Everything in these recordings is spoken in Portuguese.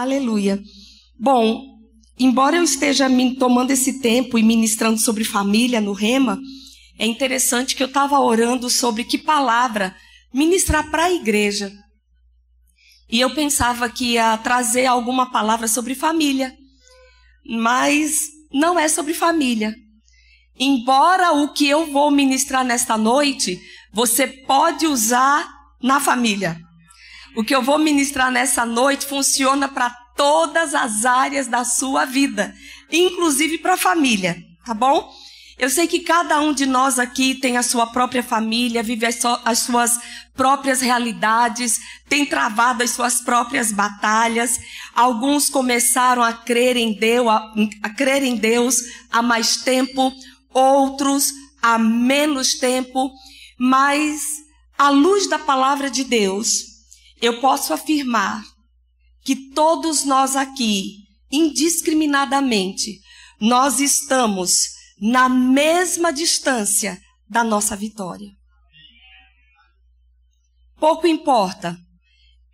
Aleluia. Bom, embora eu esteja tomando esse tempo e ministrando sobre família no Rema, é interessante que eu estava orando sobre que palavra ministrar para a igreja. E eu pensava que ia trazer alguma palavra sobre família. Mas não é sobre família. Embora o que eu vou ministrar nesta noite, você pode usar na família. O que eu vou ministrar nessa noite funciona para todas as áreas da sua vida, inclusive para a família, tá bom? Eu sei que cada um de nós aqui tem a sua própria família, vive as, so, as suas próprias realidades, tem travado as suas próprias batalhas. Alguns começaram a crer em Deus, a, a crer em Deus há mais tempo, outros há menos tempo, mas à luz da palavra de Deus, eu posso afirmar que todos nós aqui, indiscriminadamente, nós estamos na mesma distância da nossa vitória. Pouco importa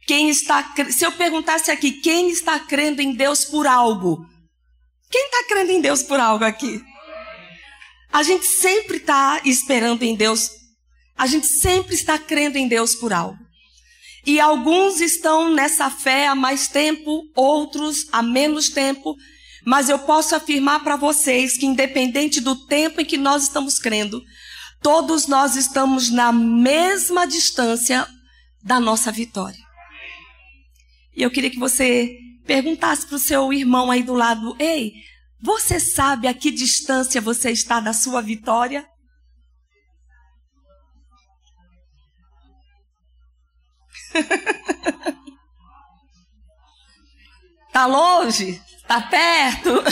quem está. Se eu perguntasse aqui quem está crendo em Deus por algo, quem está crendo em Deus por algo aqui? A gente sempre está esperando em Deus. A gente sempre está crendo em Deus por algo. E alguns estão nessa fé há mais tempo, outros há menos tempo, mas eu posso afirmar para vocês que, independente do tempo em que nós estamos crendo, todos nós estamos na mesma distância da nossa vitória. E eu queria que você perguntasse para o seu irmão aí do lado: Ei, você sabe a que distância você está da sua vitória? Tá longe? Tá perto?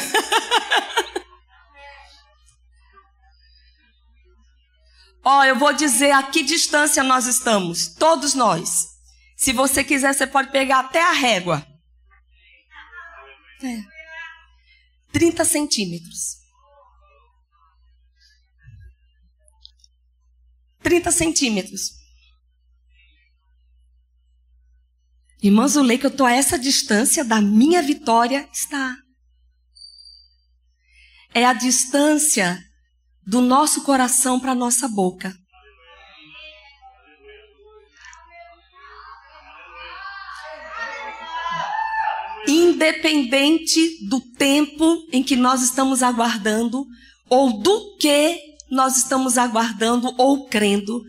Ó, oh, eu vou dizer a que distância nós estamos, todos nós. Se você quiser, você pode pegar até a régua. É. 30 centímetros. 30 centímetros. Irmã que eu estou a essa distância da minha vitória, está. É a distância do nosso coração para a nossa boca. Independente do tempo em que nós estamos aguardando, ou do que nós estamos aguardando ou crendo,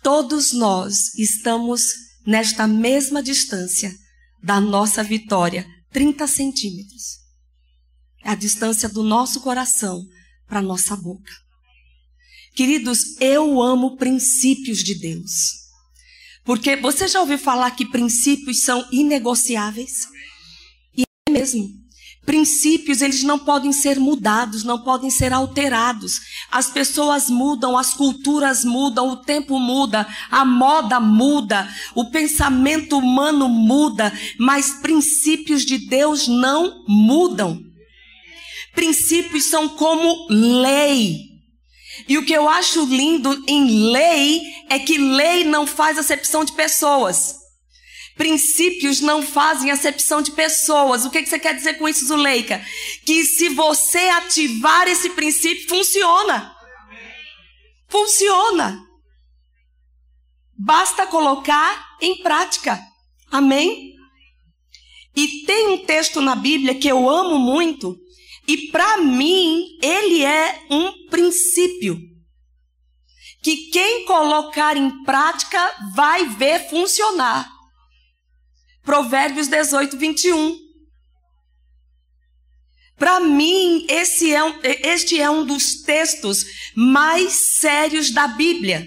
todos nós estamos nesta mesma distância da nossa vitória, 30 centímetros. É a distância do nosso coração para a nossa boca. Queridos, eu amo princípios de Deus. Porque você já ouviu falar que princípios são inegociáveis? E é mesmo. Princípios, eles não podem ser mudados, não podem ser alterados. As pessoas mudam, as culturas mudam, o tempo muda, a moda muda, o pensamento humano muda, mas princípios de Deus não mudam. Princípios são como lei. E o que eu acho lindo em lei é que lei não faz acepção de pessoas. Princípios não fazem acepção de pessoas. O que, você quer dizer com isso, Zuleika? Que se você ativar esse princípio, funciona. Funciona. Basta colocar em prática. Amém? E tem um texto na Bíblia que eu amo muito, e para mim ele é um princípio. Que quem colocar em prática vai ver funcionar. Provérbios 18, 21. Para mim, esse é um, este é um dos textos mais sérios da Bíblia.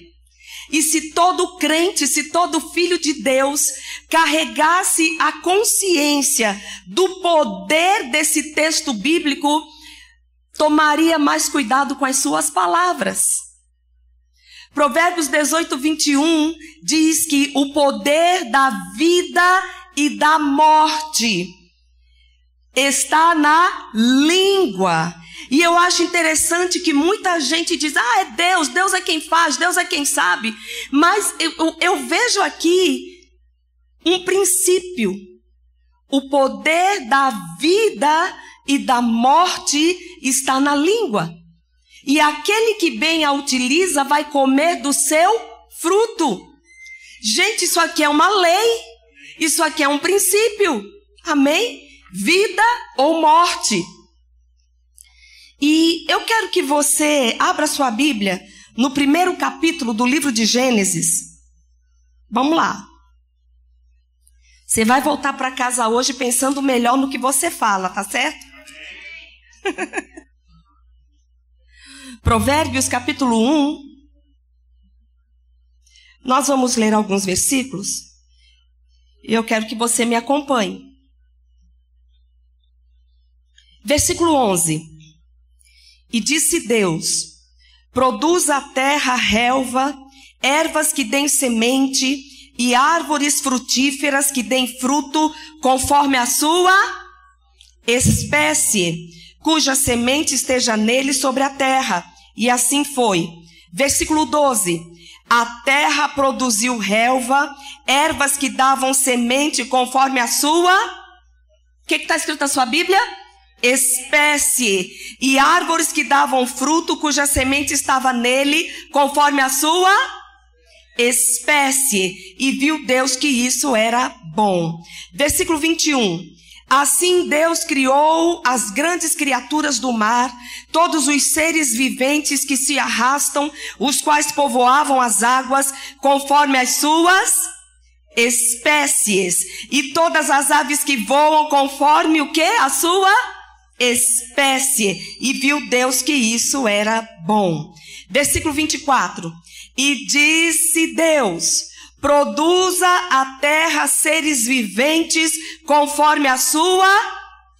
E se todo crente, se todo filho de Deus carregasse a consciência do poder desse texto bíblico, tomaria mais cuidado com as suas palavras. Provérbios 18, 21 diz que o poder da vida e da morte está na língua. E eu acho interessante que muita gente diz: ah, é Deus, Deus é quem faz, Deus é quem sabe. Mas eu, eu vejo aqui um princípio, o poder da vida e da morte está na língua. E aquele que bem a utiliza vai comer do seu fruto. Gente, isso aqui é uma lei. Isso aqui é um princípio. Amém? Vida ou morte. E eu quero que você abra sua Bíblia no primeiro capítulo do livro de Gênesis. Vamos lá. Você vai voltar para casa hoje pensando melhor no que você fala, tá certo? Provérbios capítulo 1. Nós vamos ler alguns versículos. E eu quero que você me acompanhe. Versículo 11. E disse Deus: Produz a terra relva, ervas que deem semente e árvores frutíferas que deem fruto conforme a sua espécie, cuja semente esteja nele sobre a terra. E assim foi. Versículo 12. A terra produziu relva, ervas que davam semente conforme a sua. O que está escrito na sua Bíblia? Espécie. E árvores que davam fruto, cuja semente estava nele, conforme a sua espécie. E viu Deus que isso era bom. Versículo 21. Assim Deus criou as grandes criaturas do mar, todos os seres viventes que se arrastam, os quais povoavam as águas, conforme as suas espécies, e todas as aves que voam conforme o que? A sua espécie. E viu Deus que isso era bom. Versículo 24. E disse Deus: produza a terra seres viventes conforme a sua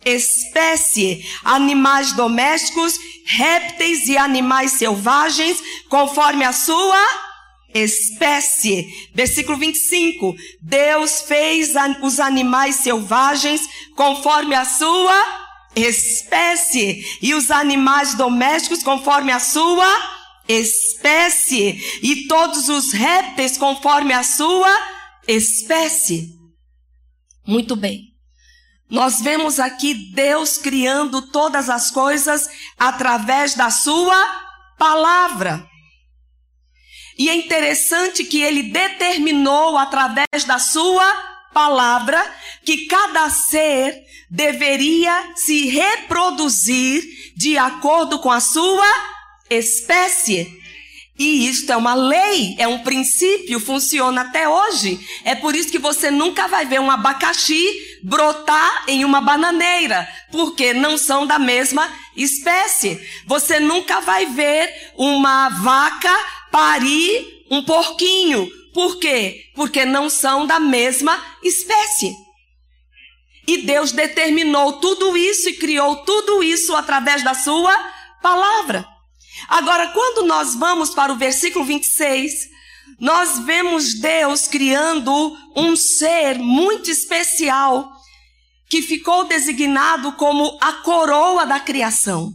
espécie, animais domésticos, répteis e animais selvagens conforme a sua espécie. Versículo 25. Deus fez os animais selvagens conforme a sua espécie e os animais domésticos conforme a sua espécie e todos os répteis conforme a sua espécie. Muito bem. Nós vemos aqui Deus criando todas as coisas através da sua palavra. E é interessante que ele determinou através da sua palavra que cada ser deveria se reproduzir de acordo com a sua espécie. E isto é uma lei, é um princípio, funciona até hoje. É por isso que você nunca vai ver um abacaxi brotar em uma bananeira, porque não são da mesma espécie. Você nunca vai ver uma vaca parir um porquinho. Por quê? Porque não são da mesma espécie. E Deus determinou tudo isso e criou tudo isso através da sua palavra. Agora, quando nós vamos para o versículo 26, nós vemos Deus criando um ser muito especial que ficou designado como a coroa da criação.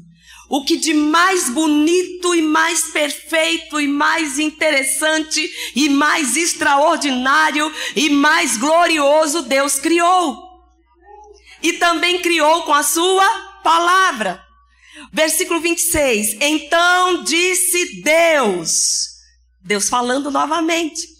O que de mais bonito e mais perfeito e mais interessante e mais extraordinário e mais glorioso Deus criou. E também criou com a sua palavra. Versículo 26. Então disse Deus, Deus falando novamente: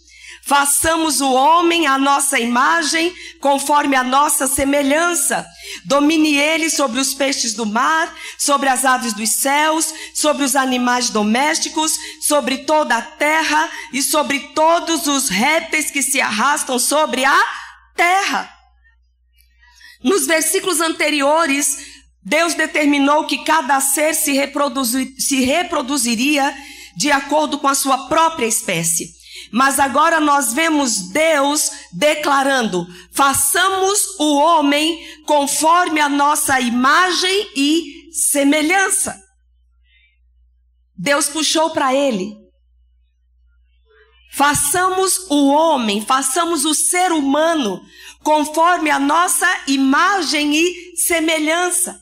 Façamos o homem à nossa imagem, conforme a nossa semelhança. Domine ele sobre os peixes do mar, sobre as aves dos céus, sobre os animais domésticos, sobre toda a terra e sobre todos os répteis que se arrastam sobre a terra. Nos versículos anteriores, Deus determinou que cada ser se, reproduzir, se reproduziria de acordo com a sua própria espécie. Mas agora nós vemos Deus declarando: façamos o homem conforme a nossa imagem e semelhança. Deus puxou para ele. Façamos o homem, façamos o ser humano conforme a nossa imagem e semelhança.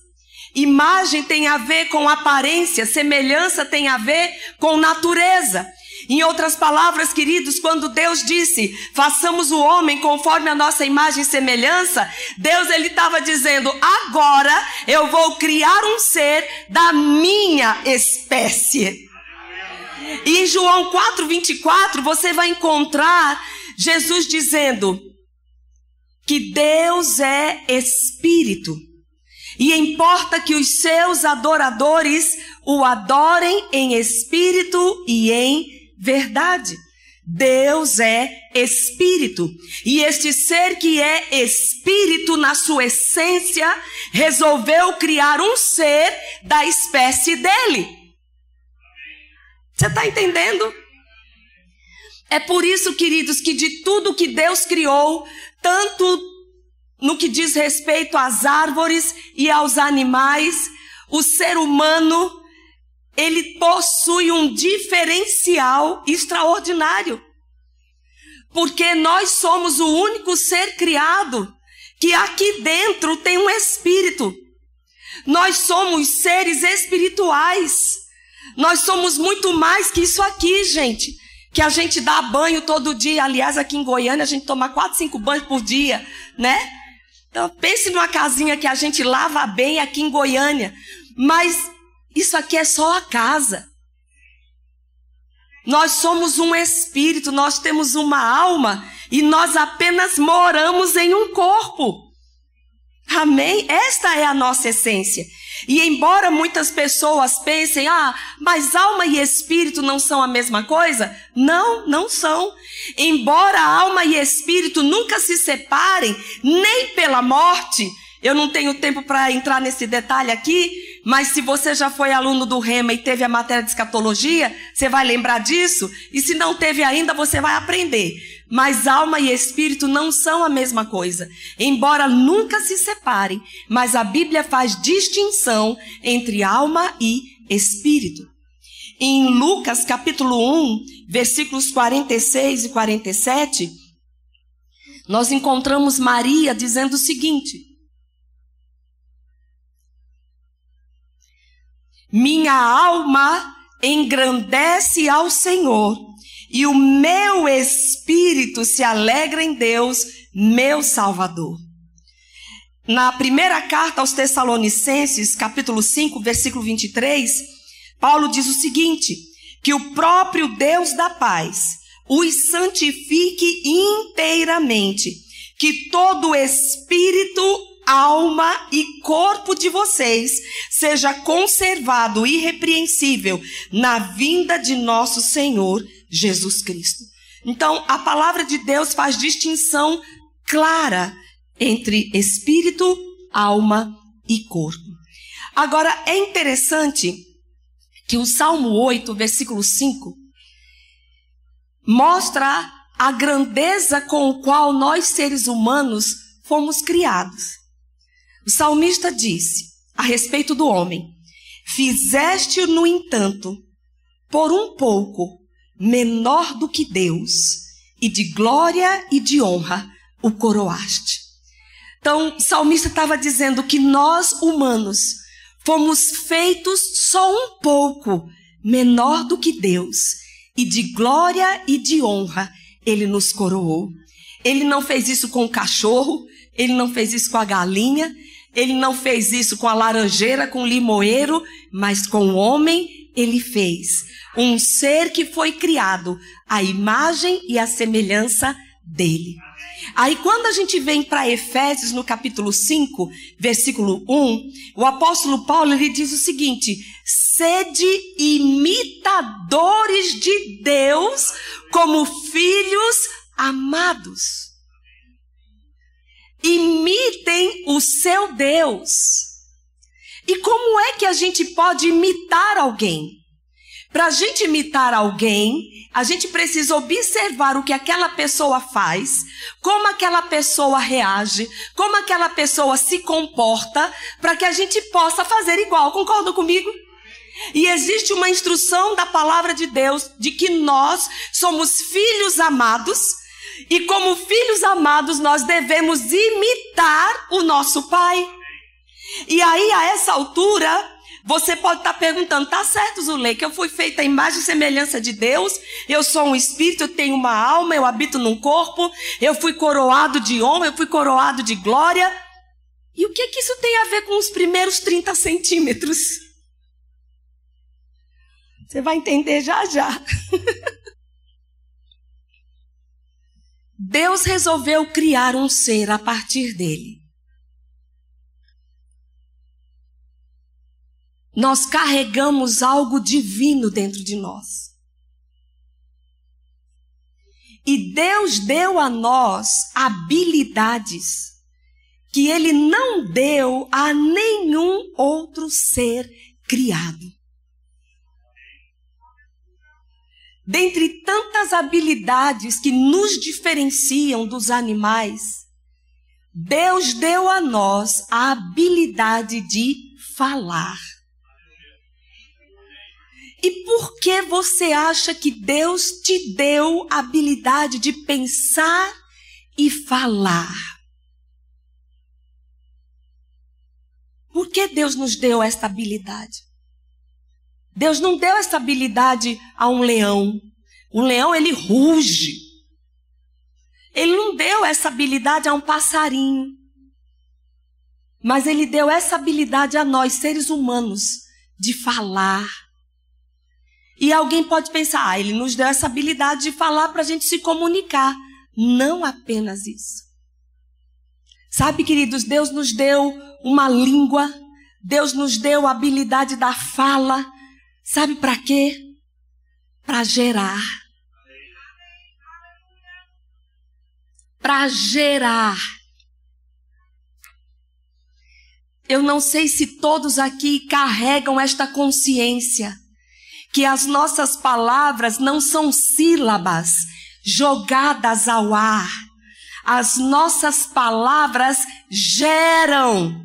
Imagem tem a ver com aparência, semelhança tem a ver com natureza. Em outras palavras, queridos, quando Deus disse, façamos o homem conforme a nossa imagem e semelhança, Deus ele estava dizendo, agora eu vou criar um ser da minha espécie. E em João 4:24 você vai encontrar Jesus dizendo que Deus é espírito. E importa que os seus adoradores o adorem em espírito e em verdade. Deus é espírito. E este ser que é espírito na sua essência, resolveu criar um ser da espécie dele. Você está entendendo? É por isso, queridos, que de tudo que Deus criou, tanto no que diz respeito às árvores e aos animais, o ser humano, ele possui um diferencial extraordinário. Porque nós somos o único ser criado que aqui dentro tem um espírito. Nós somos seres espirituais. Nós somos muito mais que isso aqui, gente. Que a gente dá banho todo dia. Aliás, aqui em Goiânia a gente toma quatro, cinco banhos por dia, né? Então, pense numa casinha que a gente lava bem aqui em Goiânia. Mas isso aqui é só a casa. Nós somos um espírito, nós temos uma alma e nós apenas moramos em um corpo. Amém? Esta é a nossa essência. E embora muitas pessoas pensem, ah, mas alma e espírito não são a mesma coisa? Não, não são. Embora alma e espírito nunca se separem, nem pela morte, eu não tenho tempo para entrar nesse detalhe aqui, mas se você já foi aluno do Rema e teve a matéria de escatologia, você vai lembrar disso, e se não teve ainda, você vai aprender. Mas alma e espírito não são a mesma coisa. Embora nunca se separem, mas a Bíblia faz distinção entre alma e espírito. Em Lucas capítulo 1, versículos 46 e 47, nós encontramos Maria dizendo o seguinte: Minha alma engrandece ao Senhor e o meu espírito se alegra em Deus, meu Salvador. Na primeira carta aos Tessalonicenses, capítulo 5, versículo 23, Paulo diz o seguinte: que o próprio Deus da paz os santifique inteiramente, que todo espírito, alma e corpo de vocês seja conservado irrepreensível na vinda de nosso Senhor Jesus Cristo. Então, a palavra de Deus faz distinção clara entre espírito, alma e corpo. Agora, é interessante que o Salmo 8, versículo 5, mostra a grandeza com o qual nós seres humanos fomos criados. O salmista disse a respeito do homem: Fizeste-o, no entanto, por um pouco menor do que Deus, e de glória e de honra o coroaste. Então, o salmista estava dizendo que nós, humanos, fomos feitos só um pouco menor do que Deus, e de glória e de honra ele nos coroou. Ele não fez isso com o cachorro, ele não fez isso com a galinha, ele não fez isso com a laranjeira, com o limoeiro, mas com o homem ele fez um ser que foi criado à imagem e à semelhança dele. Aí quando a gente vem para Efésios no capítulo 5, versículo 1, o apóstolo Paulo ele diz o seguinte: sede imitadores de Deus como filhos amados. Imitem o seu Deus. E como é que a gente pode imitar alguém? Para a gente imitar alguém, a gente precisa observar o que aquela pessoa faz, como aquela pessoa reage, como aquela pessoa se comporta, para que a gente possa fazer igual. Concordam comigo? E existe uma instrução da palavra de Deus de que nós somos filhos amados, e como filhos amados, nós devemos imitar o nosso Pai. E aí, a essa altura, Você pode estar perguntando, tá certo, Zulei, que eu fui feita a imagem e semelhança de Deus, eu sou um espírito, eu tenho uma alma, eu habito num corpo, eu fui coroado de honra, eu fui coroado de glória. E o que, que isso tem a ver com os primeiros 30 centímetros? Você vai entender já já. Deus resolveu criar um ser a partir dele. Nós carregamos algo divino dentro de nós. E Deus deu a nós habilidades que Ele não deu a nenhum outro ser criado. Dentre tantas habilidades que nos diferenciam dos animais, Deus deu a nós a habilidade de falar. E por que você acha que Deus te deu a habilidade de pensar e falar? Por que Deus nos deu esta habilidade? Deus não deu essa habilidade a um leão. O leão, ele ruge. Ele não deu essa habilidade a um passarinho. Mas ele deu essa habilidade a nós, seres humanos, de falar. E alguém pode pensar, ah, ele nos deu essa habilidade de falar para a gente se comunicar. Não apenas isso. Sabe, queridos, Deus nos deu uma língua, Deus nos deu a habilidade da fala, Sabe para quê? Para gerar. Para gerar. Eu não sei se todos aqui carregam esta consciência que as nossas palavras não são sílabas jogadas ao ar. As nossas palavras geram.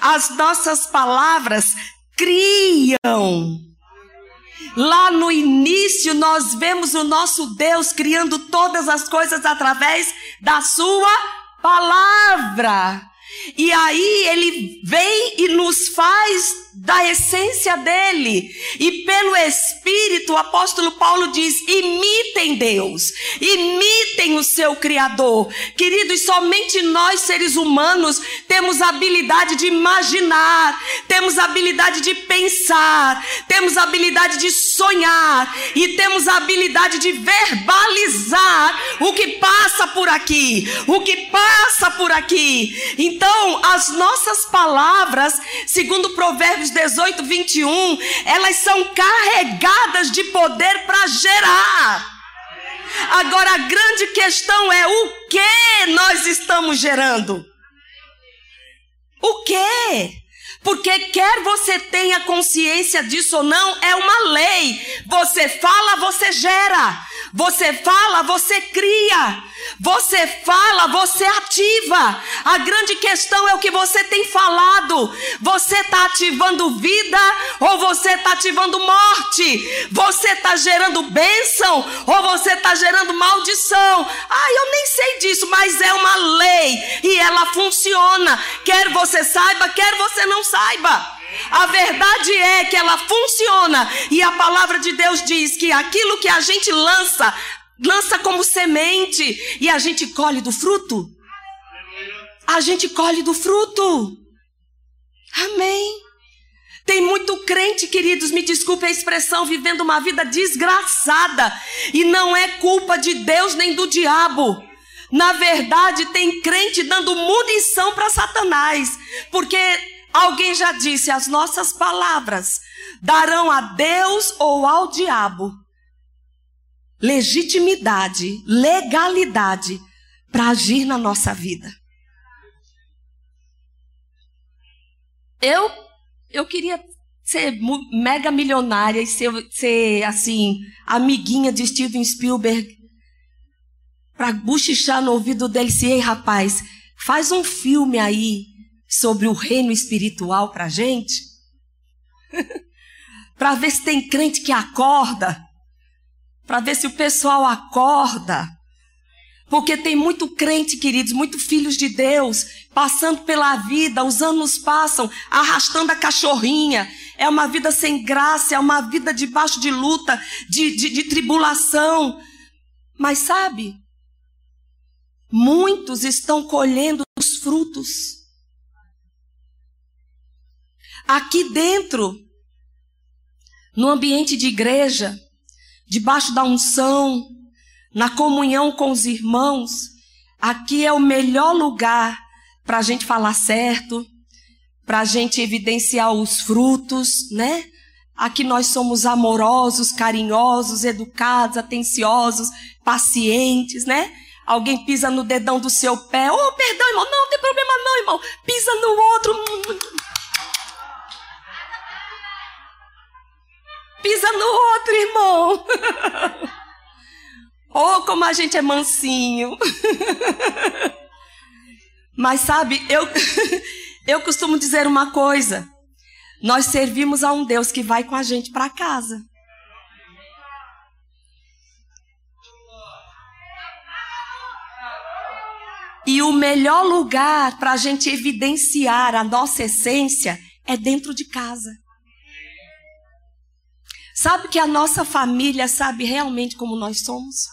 As nossas palavras criam. Lá no início, nós vemos o nosso Deus criando todas as coisas através da Sua palavra. E aí ele vem e nos faz da essência dele. E pelo Espírito, o apóstolo Paulo diz: imitem Deus, imitem o seu Criador. Queridos, somente nós, seres humanos, temos a habilidade de imaginar, temos a habilidade de pensar, temos a habilidade de sonhar e temos a habilidade de verbalizar o que passa por aqui, o que passa por aqui. Então, as nossas palavras, segundo Provérbios Provérbios 18, 21, elas são carregadas de poder para gerar. Agora a grande questão é o que nós estamos gerando? O que? Porque quer você tenha consciência disso ou não, é uma lei. Você fala, você gera. Você fala, você cria. Você fala, você ativa. A grande questão é o que você tem falado. Você está ativando vida ou você está ativando morte? Você está gerando bênção ou você está gerando maldição? Ah, eu nem sei disso, mas é uma lei e ela funciona. Quer você saiba, quer você não saiba. A verdade é que ela funciona e a palavra de Deus diz que aquilo que a gente lança, lança como semente e a gente colhe do fruto. A gente colhe do fruto. Amém. Tem muito crente, queridos, me desculpe a expressão, vivendo uma vida desgraçada. E não é culpa de Deus nem do diabo. Na verdade, tem crente dando munição para Satanás. Porque alguém já disse: as nossas palavras darão a Deus ou ao diabo legitimidade, legalidade para agir na nossa vida. Eu eu queria ser mega milionária e ser, ser assim, amiguinha de Steven Spielberg para buchichar no ouvido dele se, ei rapaz, faz um filme aí sobre o reino espiritual pra gente. para ver se tem crente que acorda para ver se o pessoal acorda. Porque tem muito crente, queridos, muito filhos de Deus, passando pela vida, os anos passam, arrastando a cachorrinha. É uma vida sem graça, é uma vida debaixo de luta, de, de, de tribulação. Mas sabe, muitos estão colhendo os frutos. Aqui dentro, no ambiente de igreja, debaixo da unção, na comunhão com os irmãos, aqui é o melhor lugar para a gente falar certo, para a gente evidenciar os frutos, né? Aqui nós somos amorosos, carinhosos, educados, atenciosos, pacientes, né? Alguém pisa no dedão do seu pé. Oh, perdão, irmão. Não, não tem problema não, irmão. Pisa no outro. Pisa no outro, irmão. oh, como a gente é mansinho. Mas sabe, eu, eu costumo dizer uma coisa. Nós servimos a um Deus que vai com a gente para casa. E o melhor lugar para a gente evidenciar a nossa essência é dentro de casa. Sabe que a nossa família sabe realmente como nós somos?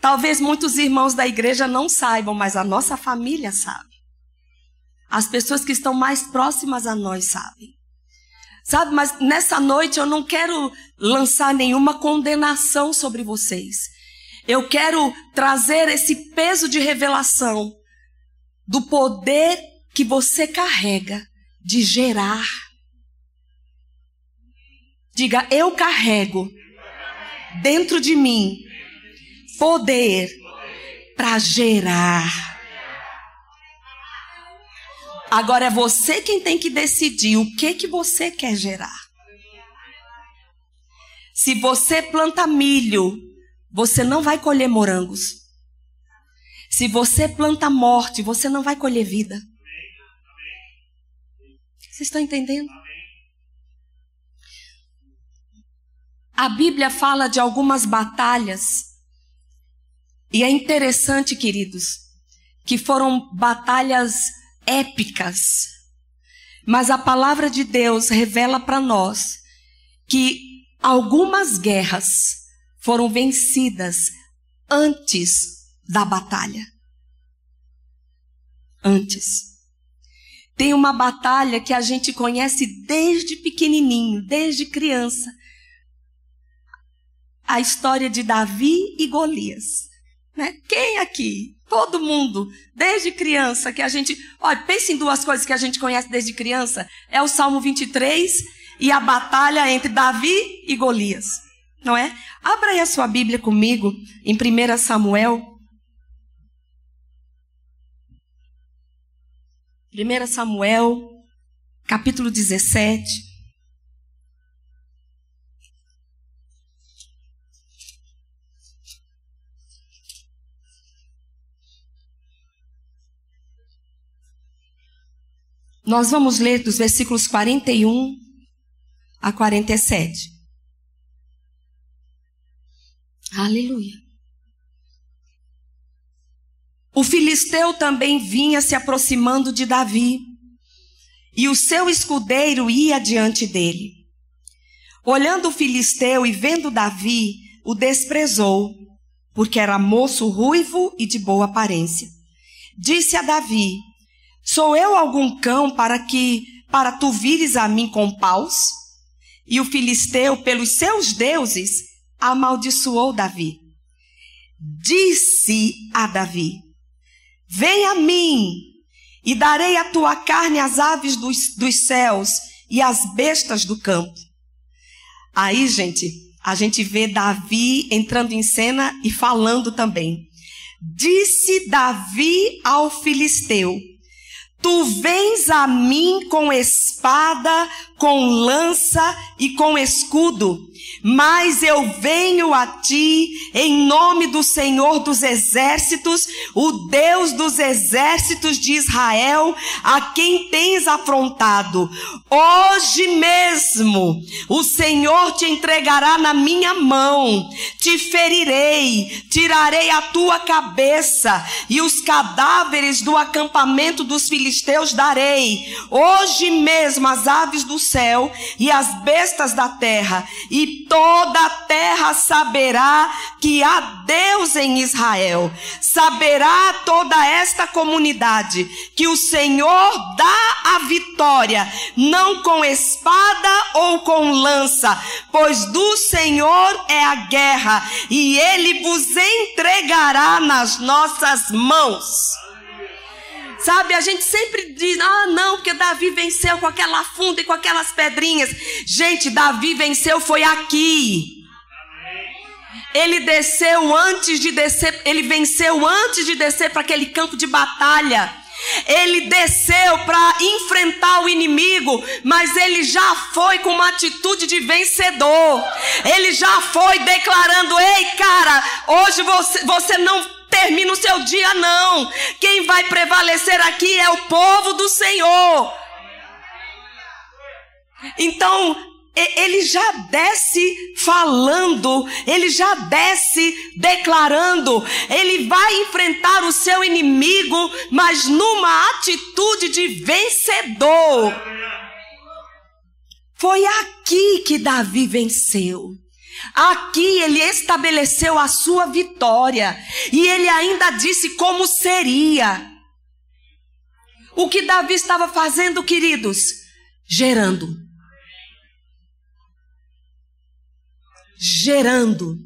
Talvez muitos irmãos da igreja não saibam, mas a nossa família sabe. As pessoas que estão mais próximas a nós sabem. Sabe, mas nessa noite eu não quero lançar nenhuma condenação sobre vocês. Eu quero trazer esse peso de revelação do poder que você carrega de gerar. Diga, eu carrego dentro de mim poder para gerar. Agora é você quem tem que decidir o que que você quer gerar. Se você planta milho, você não vai colher morangos. Se você planta morte, você não vai colher vida. Vocês estão entendendo? A Bíblia fala de algumas batalhas e é interessante, queridos, que foram batalhas épicas. Mas a palavra de Deus revela para nós que algumas guerras foram vencidas antes da batalha. Antes. Tem uma batalha que a gente conhece desde pequenininho, desde criança. A história de Davi e Golias. Né? Quem aqui? Todo mundo, desde criança, que a gente. Olha, pense em duas coisas que a gente conhece desde criança: é o Salmo 23 e a batalha entre Davi e Golias. Não é? Abra aí a sua Bíblia comigo, em 1 Samuel. 1 Samuel, capítulo 17. Nós vamos ler dos versículos 41 a 47. Aleluia. O filisteu também vinha se aproximando de Davi, e o seu escudeiro ia diante dele. Olhando o filisteu e vendo Davi, o desprezou, porque era moço ruivo e de boa aparência. Disse a Davi: Sou eu algum cão para que para tu vires a mim com paus? E o filisteu, pelos seus deuses, amaldiçoou Davi. Disse a Davi: Vem a mim, e darei a tua carne às aves dos, dos céus e às bestas do campo. Aí, gente, a gente vê Davi entrando em cena e falando também. Disse Davi ao filisteu: Tu vens a mim com espada, com lança e com escudo, mas eu venho a ti em nome do Senhor dos exércitos, o Deus dos exércitos de Israel, a quem tens afrontado. Hoje mesmo o Senhor te entregará na minha mão, te ferirei, tirarei a tua cabeça e os cadáveres do acampamento dos filisteus darei. Hoje mesmo as aves do céu e as bestas da terra e toda a terra saberá que há Deus em Israel. Saberá toda esta comunidade que o Senhor dá a vitória, não com espada ou com lança, pois do Senhor é a guerra e ele vos entregará nas nossas mãos. Sabe, a gente sempre diz, ah, não, porque Davi venceu com aquela funda e com aquelas pedrinhas. Gente, Davi venceu foi aqui. Ele desceu antes de descer, ele venceu antes de descer para aquele campo de batalha. Ele desceu para enfrentar o inimigo, mas ele já foi com uma atitude de vencedor. Ele já foi declarando: Ei, cara, hoje você, você não termina o seu dia, não. Quem vai prevalecer aqui é o povo do Senhor. Então, ele já desce falando, ele já desce declarando, ele vai enfrentar o seu inimigo, mas numa atitude de vencedor. Foi aqui que Davi venceu. Aqui ele estabeleceu a sua vitória e ele ainda disse como seria. O que Davi estava fazendo, queridos? Gerando. Gerando.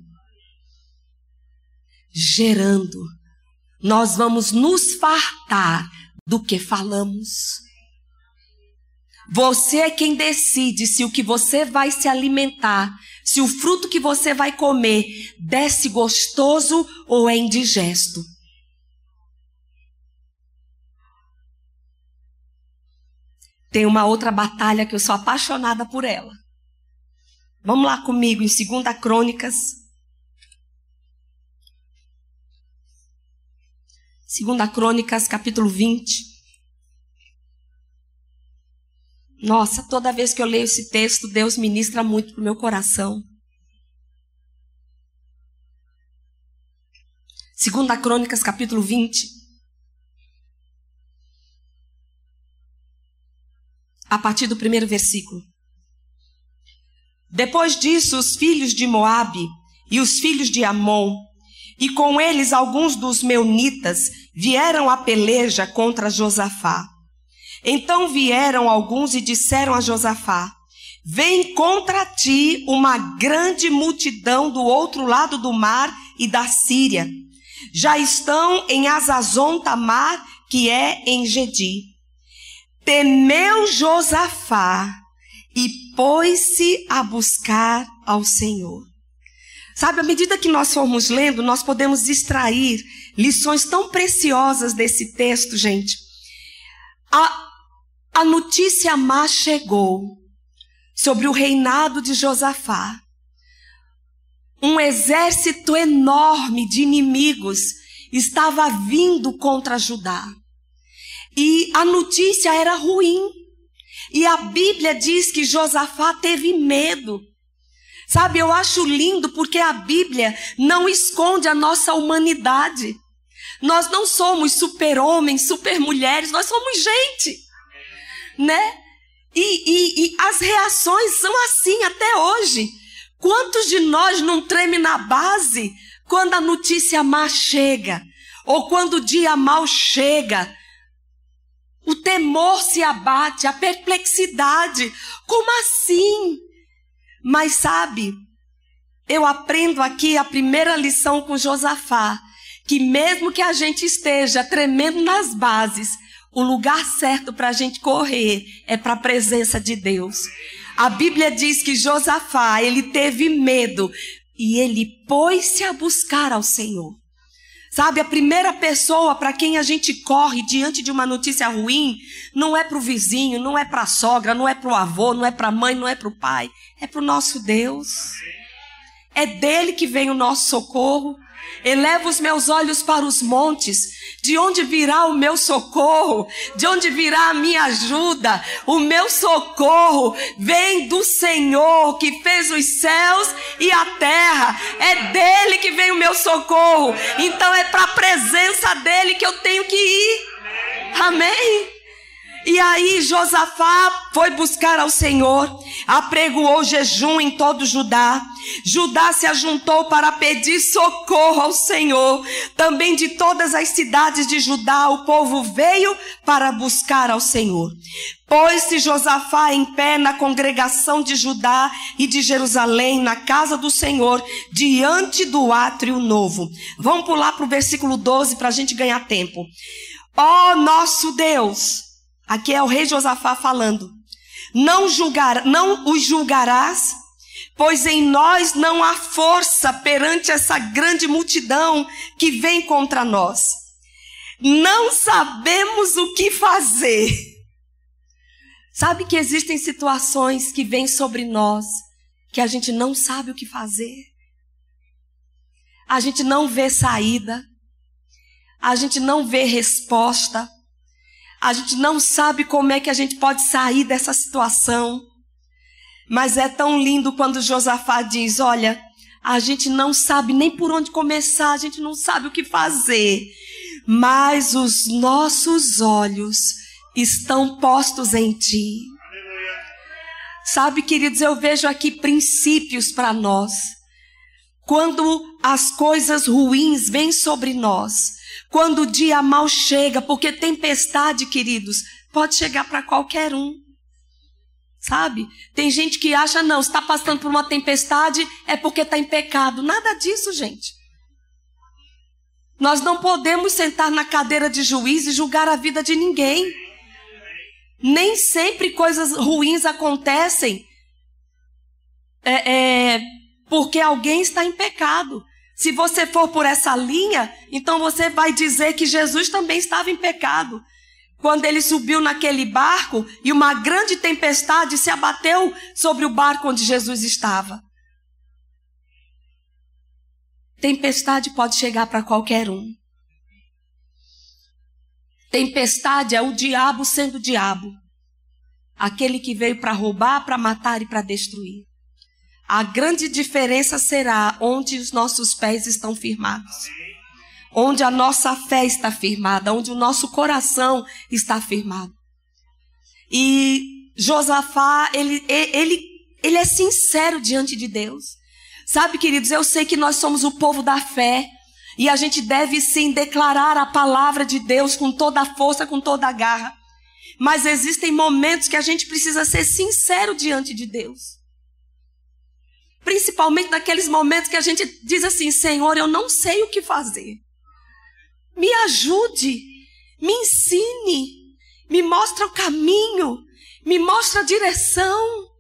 Gerando. Nós vamos nos fartar do que falamos. Você é quem decide se o que você vai se alimentar se o fruto que você vai comer desce gostoso ou é indigesto. Tem uma outra batalha que eu sou apaixonada por ela. Vamos lá comigo em 2 Crônicas. 2 Crônicas, capítulo 20. Nossa, toda vez que eu leio esse texto, Deus ministra muito para o meu coração. Segunda Crônicas, capítulo 20. A partir do primeiro versículo. Depois disso, os filhos de Moabe e os filhos de Amon, e com eles alguns dos meunitas, vieram à peleja contra Josafá. Então vieram alguns e disseram a Josafá: Vem contra ti uma grande multidão do outro lado do mar e da Síria. Já estão em Azazon Tamar, que é em Gedi. Temeu Josafá e pôs-se a buscar ao Senhor. Sabe, à medida que nós formos lendo, nós podemos extrair lições tão preciosas desse texto, gente. A, a notícia má chegou sobre o reinado de Josafá. Um exército enorme de inimigos estava vindo contra Judá. E a notícia era ruim. E a Bíblia diz que Josafá teve medo. Sabe, eu acho lindo porque a Bíblia não esconde a nossa humanidade. Nós não somos super-homens, super-mulheres, nós somos gente né? E, e, e as reações são assim até hoje. Quantos de nós não treme na base quando a notícia má chega? Ou quando o dia mal chega? O temor se abate, a perplexidade. Como assim? Mas sabe, eu aprendo aqui a primeira lição com Josafá, que mesmo que a gente esteja tremendo nas bases, o lugar certo para a gente correr é para a presença de Deus. A Bíblia diz que Josafá, ele teve medo e ele pôs-se a buscar ao Senhor. Sabe, a primeira pessoa para quem a gente corre diante de uma notícia ruim não é para o vizinho, não é para a sogra, não é para o avô, não é para a mãe, não é para o pai, é para o nosso Deus. É dele que vem o nosso socorro. Eleva os meus olhos para os montes, de onde virá o meu socorro? De onde virá a minha ajuda? O meu socorro vem do Senhor que fez os céus e a terra. É dele que vem o meu socorro. Então é para a presença dele que eu tenho que ir. Amém? E aí Josafá foi buscar ao Senhor, apregoou jejum em todo Judá. Judá se ajuntou para pedir socorro ao Senhor. Também de todas as cidades de Judá o povo veio para buscar ao Senhor. Pôs-se Josafá em pé na congregação de Judá e de Jerusalém, na casa do Senhor, diante do átrio novo. Vamos pular para o versículo 12 para a gente ganhar tempo. Ó oh, nosso Deus! Aqui é o rei Josafá falando. Não julgar, não os julgarás, pois em nós não há força perante essa grande multidão que vem contra nós. Não sabemos o que fazer. Sabe que existem situações que vêm sobre nós que a gente não sabe o que fazer. A gente não vê saída. A gente não vê resposta. A gente não sabe como é que a gente pode sair dessa situação. Mas é tão lindo quando Josafá diz: Olha, a gente não sabe nem por onde começar, a gente não sabe o que fazer. Mas os nossos olhos estão postos em ti. Sabe, queridos, eu vejo aqui princípios para nós. Quando as coisas ruins vêm sobre nós, quando o dia mal chega, porque tempestade, queridos, pode chegar para qualquer um. Sabe? Tem gente que acha, não, está passando por uma tempestade é porque está em pecado. Nada disso, gente. Nós não podemos sentar na cadeira de juiz e julgar a vida de ninguém. Nem sempre coisas ruins acontecem é, é, porque alguém está em pecado. Se você for por essa linha, então você vai dizer que Jesus também estava em pecado. Quando ele subiu naquele barco e uma grande tempestade se abateu sobre o barco onde Jesus estava. Tempestade pode chegar para qualquer um. Tempestade é o diabo sendo diabo. Aquele que veio para roubar, para matar e para destruir. A grande diferença será onde os nossos pés estão firmados. Onde a nossa fé está firmada, onde o nosso coração está firmado. E Josafá, ele, ele, ele é sincero diante de Deus. Sabe, queridos, eu sei que nós somos o povo da fé. E a gente deve sim declarar a palavra de Deus com toda a força, com toda a garra. Mas existem momentos que a gente precisa ser sincero diante de Deus. Principalmente naqueles momentos que a gente diz assim: Senhor, eu não sei o que fazer. Me ajude, me ensine, me mostra o caminho, me mostra a direção.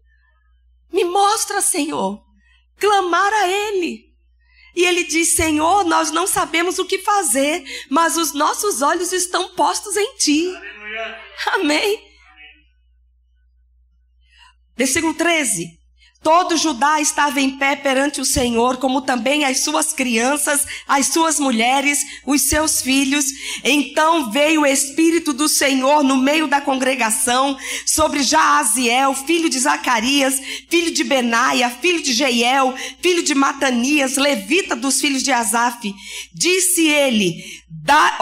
Me mostra, Senhor. Clamar a Ele. E ele diz: Senhor, nós não sabemos o que fazer, mas os nossos olhos estão postos em Ti. Aleluia. Amém. Versículo 13. Todo Judá estava em pé perante o Senhor, como também as suas crianças, as suas mulheres, os seus filhos. Então veio o Espírito do Senhor no meio da congregação sobre Jaaziel, filho de Zacarias, filho de Benaia, filho de Jeiel, filho de Matanias, levita dos filhos de Asaf. Disse ele,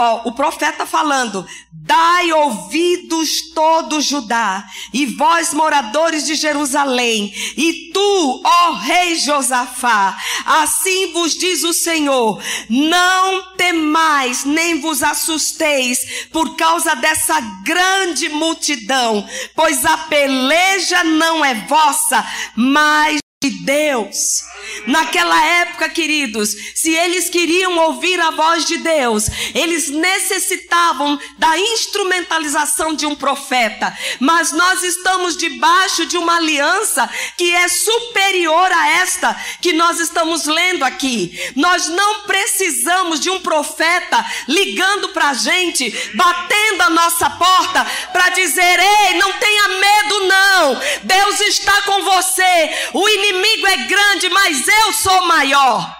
Ó, o profeta falando: Dai ouvidos todo Judá, e vós moradores de Jerusalém, e tu, ó rei Josafá, assim vos diz o Senhor: Não temais, nem vos assusteis por causa dessa grande multidão, pois a peleja não é vossa, mas de Deus. Naquela época, queridos, se eles queriam ouvir a voz de Deus, eles necessitavam da instrumentalização de um profeta. Mas nós estamos debaixo de uma aliança que é superior a esta que nós estamos lendo aqui. Nós não precisamos de um profeta ligando para a gente, batendo a nossa porta para dizer: ei, não tenha medo, não. Deus está com você. O inimigo é grande, mas eu sou maior.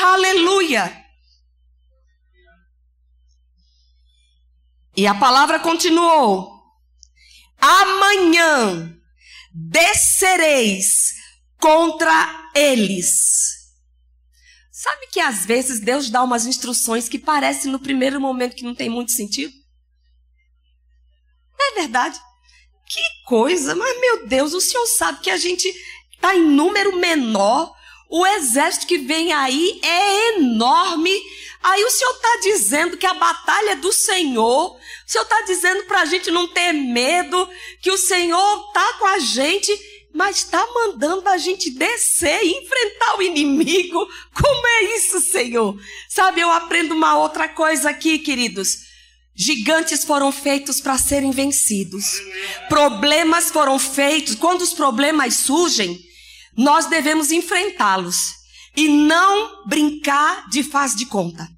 Aleluia. E a palavra continuou: Amanhã descereis contra eles. Sabe que às vezes Deus dá umas instruções que parecem no primeiro momento que não tem muito sentido? É verdade. Que coisa, mas meu Deus, o Senhor sabe que a gente está em número menor, o exército que vem aí é enorme. Aí o Senhor está dizendo que a batalha é do Senhor. O Senhor está dizendo para a gente não ter medo, que o Senhor está com a gente, mas está mandando a gente descer e enfrentar o inimigo. Como é isso, Senhor? Sabe, eu aprendo uma outra coisa aqui, queridos. Gigantes foram feitos para serem vencidos. Problemas foram feitos. Quando os problemas surgem, nós devemos enfrentá-los e não brincar de faz de conta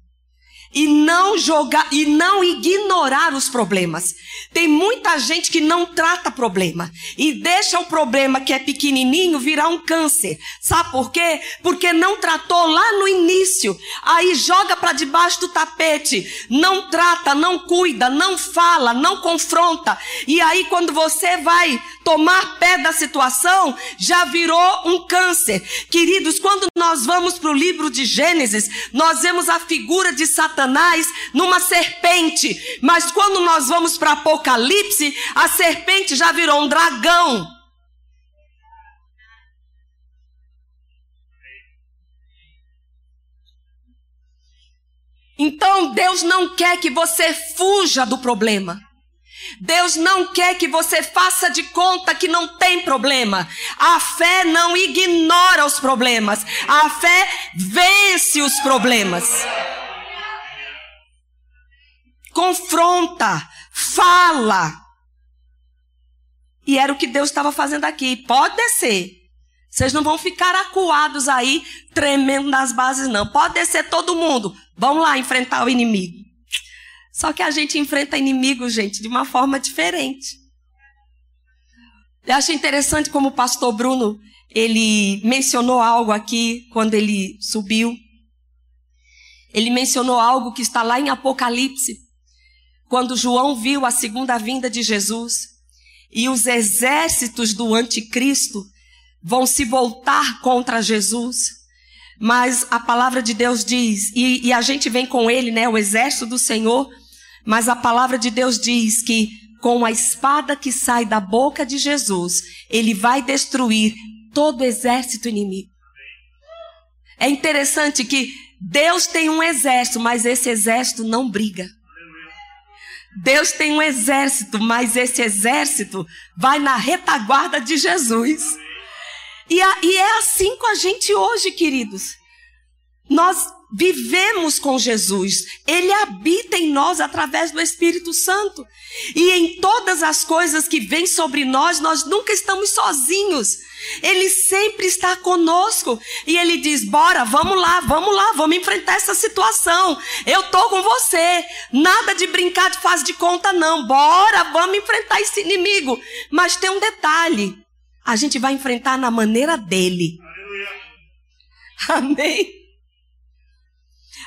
e não jogar e não ignorar os problemas. Tem muita gente que não trata problema e deixa o problema que é pequenininho virar um câncer. Sabe por quê? Porque não tratou lá no início. Aí joga para debaixo do tapete, não trata, não cuida, não fala, não confronta. E aí quando você vai tomar pé da situação, já virou um câncer. Queridos, quando nós vamos para o livro de Gênesis, nós vemos a figura de Satanás Satanás numa serpente. Mas quando nós vamos para Apocalipse, a serpente já virou um dragão. Então Deus não quer que você fuja do problema. Deus não quer que você faça de conta que não tem problema. A fé não ignora os problemas. A fé vence os problemas confronta, fala. E era o que Deus estava fazendo aqui. Pode descer. Vocês não vão ficar acuados aí, tremendo nas bases, não. Pode descer todo mundo. Vamos lá enfrentar o inimigo. Só que a gente enfrenta inimigo, gente, de uma forma diferente. Eu acho interessante como o pastor Bruno, ele mencionou algo aqui quando ele subiu. Ele mencionou algo que está lá em Apocalipse quando João viu a segunda vinda de Jesus e os exércitos do anticristo vão se voltar contra Jesus. Mas a palavra de Deus diz, e, e, a gente vem com ele, né, o exército do Senhor, mas a palavra de Deus diz que com a espada que sai da boca de Jesus, ele vai destruir todo exército inimigo. É interessante que Deus tem um exército, mas esse exército não briga. Deus tem um exército, mas esse exército vai na retaguarda de Jesus. E, a, e é assim com a gente hoje, queridos. Nós vivemos com Jesus, Ele habita em nós através do Espírito Santo. E em todas as coisas que vêm sobre nós, nós nunca estamos sozinhos. Ele sempre está conosco. E ele diz: Bora, vamos lá, vamos lá, vamos enfrentar essa situação. Eu estou com você. Nada de brincar de faz de conta, não. Bora, vamos enfrentar esse inimigo. Mas tem um detalhe: a gente vai enfrentar na maneira dele. Amém?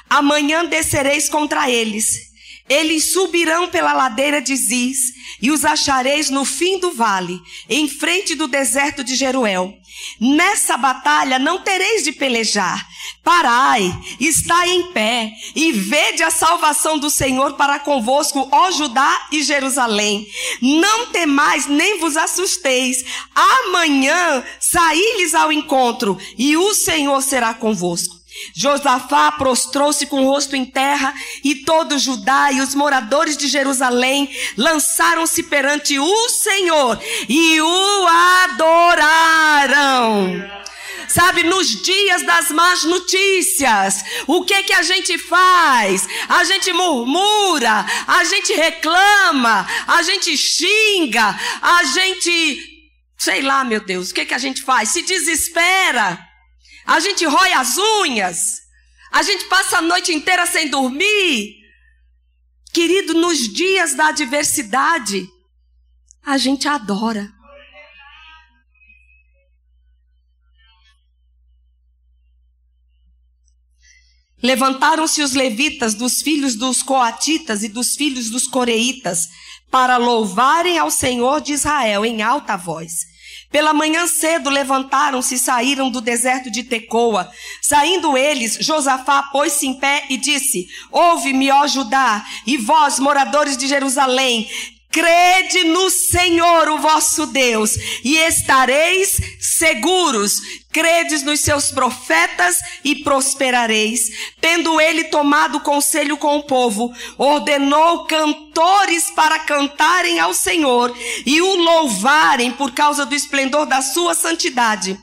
Amanhã descereis contra eles eles subirão pela ladeira de Ziz e os achareis no fim do vale, em frente do deserto de Jeruel. Nessa batalha não tereis de pelejar. Parai, estai em pé e vede a salvação do Senhor para convosco, ó Judá e Jerusalém. Não temais nem vos assusteis. Amanhã saí-lhes ao encontro e o Senhor será convosco. Josafá prostrou-se com o rosto em terra, e todo Judá e os moradores de Jerusalém lançaram-se perante o Senhor e o adoraram. Sabe, nos dias das más notícias, o que que a gente faz? A gente murmura, a gente reclama, a gente xinga, a gente, sei lá, meu Deus, o que que a gente faz? Se desespera. A gente rói as unhas. A gente passa a noite inteira sem dormir. Querido, nos dias da adversidade, a gente adora. Levantaram-se os levitas dos filhos dos coatitas e dos filhos dos coreitas para louvarem ao Senhor de Israel em alta voz. Pela manhã cedo levantaram-se e saíram do deserto de Tecoa. Saindo eles, Josafá pôs-se em pé e disse: Ouve-me, ó Judá, e vós, moradores de Jerusalém, Crede no Senhor, o vosso Deus, e estareis seguros. Credes nos seus profetas e prosperareis. Tendo ele tomado conselho com o povo, ordenou cantores para cantarem ao Senhor e o louvarem por causa do esplendor da sua santidade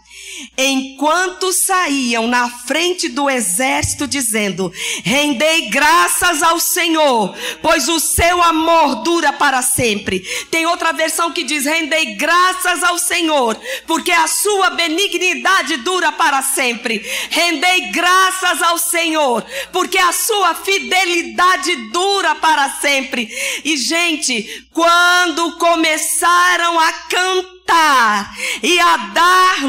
enquanto saíam na frente do exército, dizendo: Rendei graças ao Senhor, pois o seu amor dura para sempre. Tem outra versão que diz: Rendei graças ao Senhor, porque a sua benignidade dura para sempre. Rendei graças ao Senhor, porque a sua fidelidade dura para sempre. E, gente, quando começaram a cantar, e a dar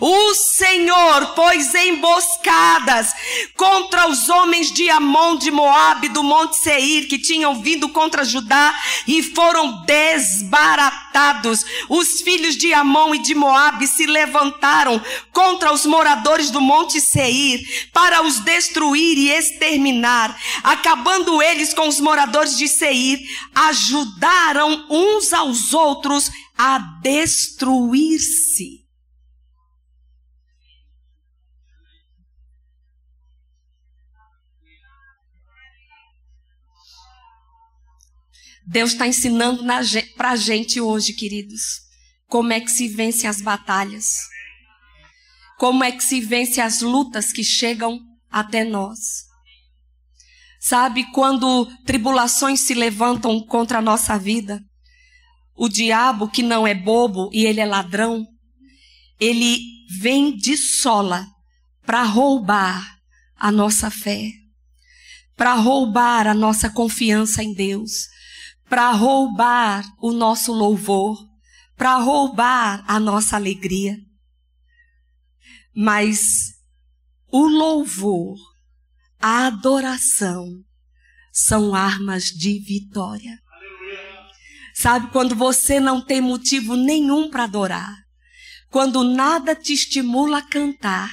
O Senhor pôs emboscadas contra os homens de Amon, de Moabe, do Monte Seir, que tinham vindo contra Judá e foram desbaratados. Os filhos de Amon e de Moabe se levantaram contra os moradores do Monte Seir para os destruir e exterminar, acabando eles com os moradores de Seir, ajudaram uns aos outros a destruir-se. Deus está ensinando para a gente hoje, queridos, como é que se vence as batalhas, como é que se vence as lutas que chegam até nós. Sabe, quando tribulações se levantam contra a nossa vida, o diabo, que não é bobo e ele é ladrão, ele vem de sola para roubar a nossa fé, para roubar a nossa confiança em Deus, para roubar o nosso louvor, para roubar a nossa alegria. Mas o louvor, a adoração, são armas de vitória. Sabe, quando você não tem motivo nenhum para adorar, quando nada te estimula a cantar,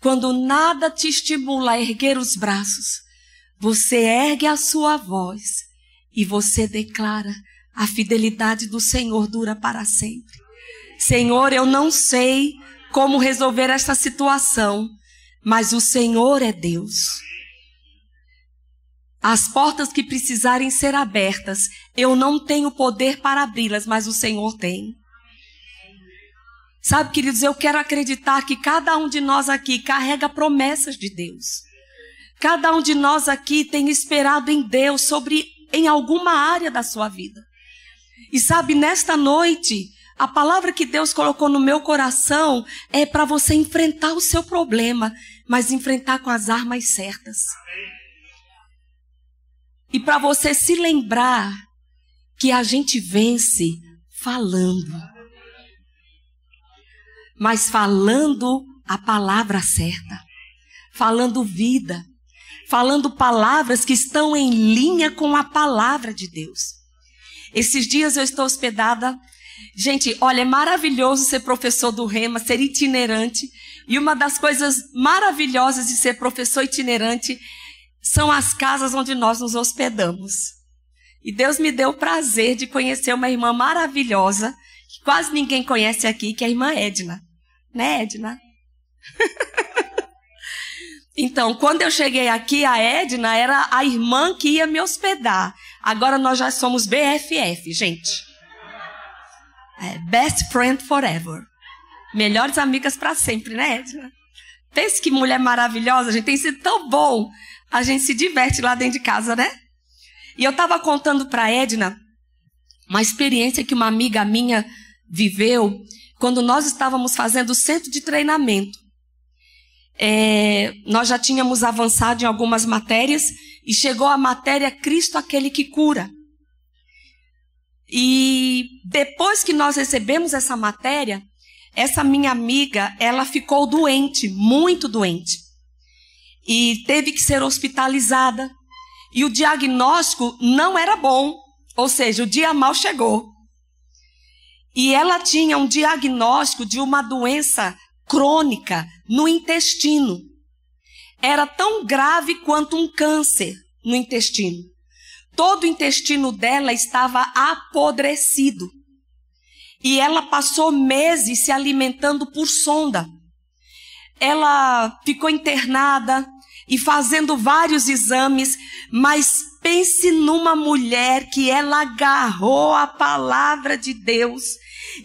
quando nada te estimula a erguer os braços, você ergue a sua voz e você declara: a fidelidade do Senhor dura para sempre. Senhor, eu não sei como resolver essa situação, mas o Senhor é Deus. As portas que precisarem ser abertas, eu não tenho poder para abri-las, mas o Senhor tem. Sabe, queridos, eu quero acreditar que cada um de nós aqui carrega promessas de Deus. Cada um de nós aqui tem esperado em Deus sobre em alguma área da sua vida. E sabe, nesta noite, a palavra que Deus colocou no meu coração é para você enfrentar o seu problema, mas enfrentar com as armas certas. E para você se lembrar que a gente vence falando. Mas falando a palavra certa. Falando vida. Falando palavras que estão em linha com a palavra de Deus. Esses dias eu estou hospedada. Gente, olha, é maravilhoso ser professor do Rema, ser itinerante. E uma das coisas maravilhosas de ser professor itinerante são as casas onde nós nos hospedamos. E Deus me deu o prazer de conhecer uma irmã maravilhosa, que quase ninguém conhece aqui, que é a irmã Edna. Né, Edna? Então, quando eu cheguei aqui, a Edna era a irmã que ia me hospedar. Agora nós já somos BFF, gente. É, best friend forever. Melhores amigas para sempre, né, Edna? Pense que mulher maravilhosa, a gente tem sido tão bom. A gente se diverte lá dentro de casa, né? E eu estava contando para Edna uma experiência que uma amiga minha viveu quando nós estávamos fazendo o centro de treinamento. É, nós já tínhamos avançado em algumas matérias e chegou a matéria Cristo aquele que cura. E depois que nós recebemos essa matéria, essa minha amiga, ela ficou doente, muito doente. E teve que ser hospitalizada. E o diagnóstico não era bom, ou seja, o dia mal chegou. E ela tinha um diagnóstico de uma doença crônica no intestino. Era tão grave quanto um câncer no intestino. Todo o intestino dela estava apodrecido. E ela passou meses se alimentando por sonda. Ela ficou internada e fazendo vários exames, mas pense numa mulher que ela agarrou a palavra de Deus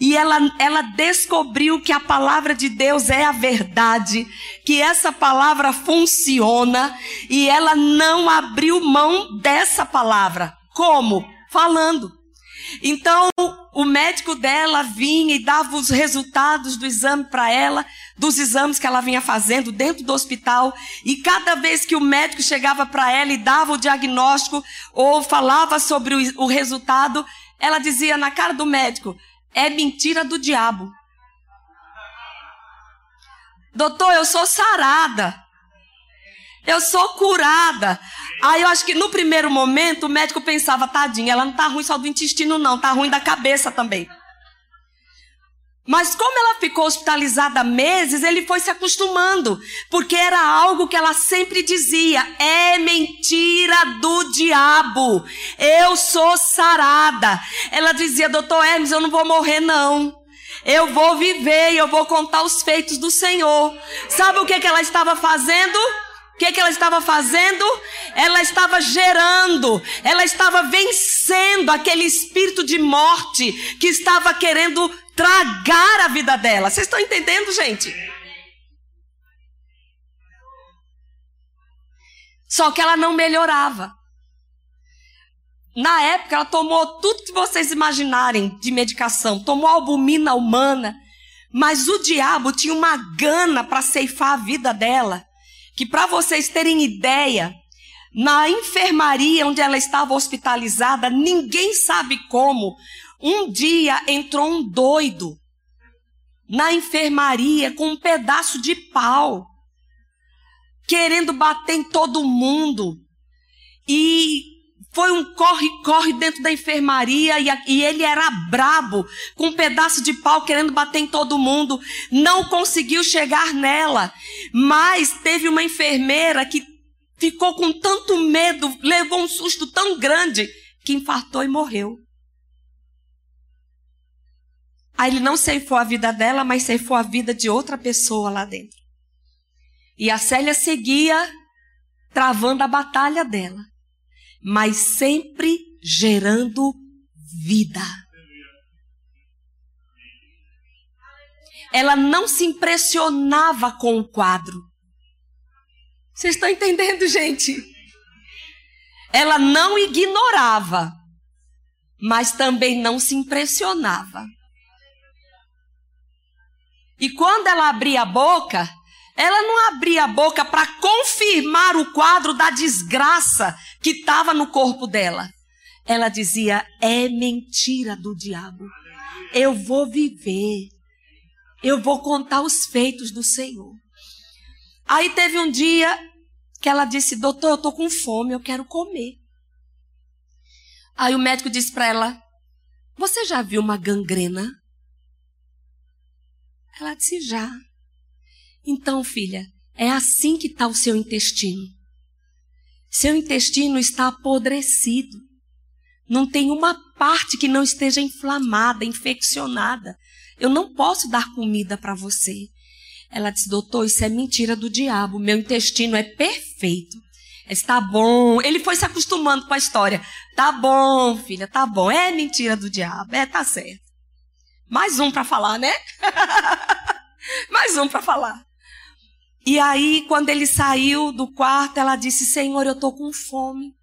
e ela, ela descobriu que a palavra de Deus é a verdade, que essa palavra funciona e ela não abriu mão dessa palavra. Como? Falando. Então, o médico dela vinha e dava os resultados do exame para ela, dos exames que ela vinha fazendo dentro do hospital, e cada vez que o médico chegava para ela e dava o diagnóstico ou falava sobre o, o resultado, ela dizia na cara do médico: é mentira do diabo. Doutor, eu sou sarada. Eu sou curada. Aí eu acho que no primeiro momento o médico pensava, tadinha, ela não tá ruim só do intestino, não, tá ruim da cabeça também. Mas como ela ficou hospitalizada meses, ele foi se acostumando, porque era algo que ela sempre dizia: é mentira do diabo. Eu sou sarada. Ela dizia: "Doutor Hermes, eu não vou morrer não. Eu vou viver e eu vou contar os feitos do Senhor". Sabe o que que ela estava fazendo? O que, que ela estava fazendo? Ela estava gerando, ela estava vencendo aquele espírito de morte que estava querendo tragar a vida dela. Vocês estão entendendo, gente? Só que ela não melhorava. Na época, ela tomou tudo que vocês imaginarem de medicação. Tomou albumina humana. Mas o diabo tinha uma gana para ceifar a vida dela. Que, para vocês terem ideia, na enfermaria onde ela estava hospitalizada, ninguém sabe como, um dia entrou um doido na enfermaria com um pedaço de pau, querendo bater em todo mundo. E foi um corre-corre dentro da enfermaria e, e, ele era brabo, com um pedaço de pau querendo bater em todo mundo. Não conseguiu chegar nela, mas teve uma enfermeira que ficou com tanto medo, levou um susto tão grande que infartou e morreu. Aí ele não ceifou a vida dela, mas ceifou a vida de outra pessoa lá dentro. E a Célia seguia travando a batalha dela, mas sempre gerando vida. Ela não se impressionava com o quadro. Vocês estão entendendo, gente? Ela não ignorava, mas também não se impressionava. E quando ela abria a boca, ela não abria a boca para confirmar o quadro da desgraça que estava no corpo dela. Ela dizia: é mentira do diabo. Eu vou viver. Eu vou contar os feitos do Senhor. Aí teve um dia que ela disse: Doutor, eu estou com fome, eu quero comer. Aí o médico disse para ela: Você já viu uma gangrena? Ela disse: Já. Então, filha, é assim que está o seu intestino. Seu intestino está apodrecido. Não tem uma parte que não esteja inflamada, infeccionada. Eu não posso dar comida para você. Ela disse, doutor, isso é mentira do diabo. Meu intestino é perfeito. Está bom. Ele foi se acostumando com a história. Tá bom, filha, tá bom. É mentira do diabo. É, tá certo. Mais um para falar, né? Mais um para falar. E aí, quando ele saiu do quarto, ela disse: Senhor, eu tô com fome.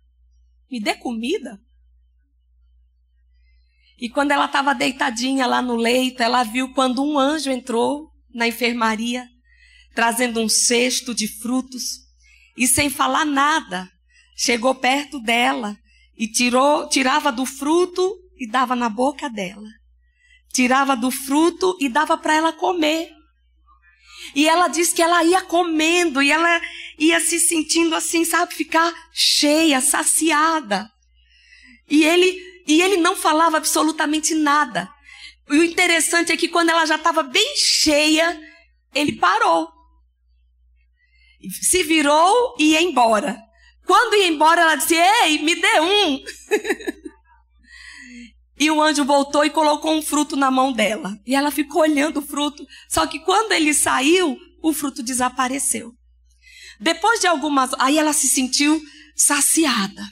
Me dê comida. E quando ela estava deitadinha lá no leito, ela viu quando um anjo entrou na enfermaria, trazendo um cesto de frutos e sem falar nada, chegou perto dela e tirou, tirava do fruto e dava na boca dela. Tirava do fruto e dava para ela comer. E ela disse que ela ia comendo e ela ia se sentindo assim, sabe, ficar cheia, saciada. E ele, e ele não falava absolutamente nada. E o interessante é que quando ela já estava bem cheia, ele parou se virou e ia embora. Quando ia embora, ela disse: Ei, me dê um. e o anjo voltou e colocou um fruto na mão dela. E ela ficou olhando o fruto. Só que quando ele saiu, o fruto desapareceu. Depois de algumas. Aí ela se sentiu saciada.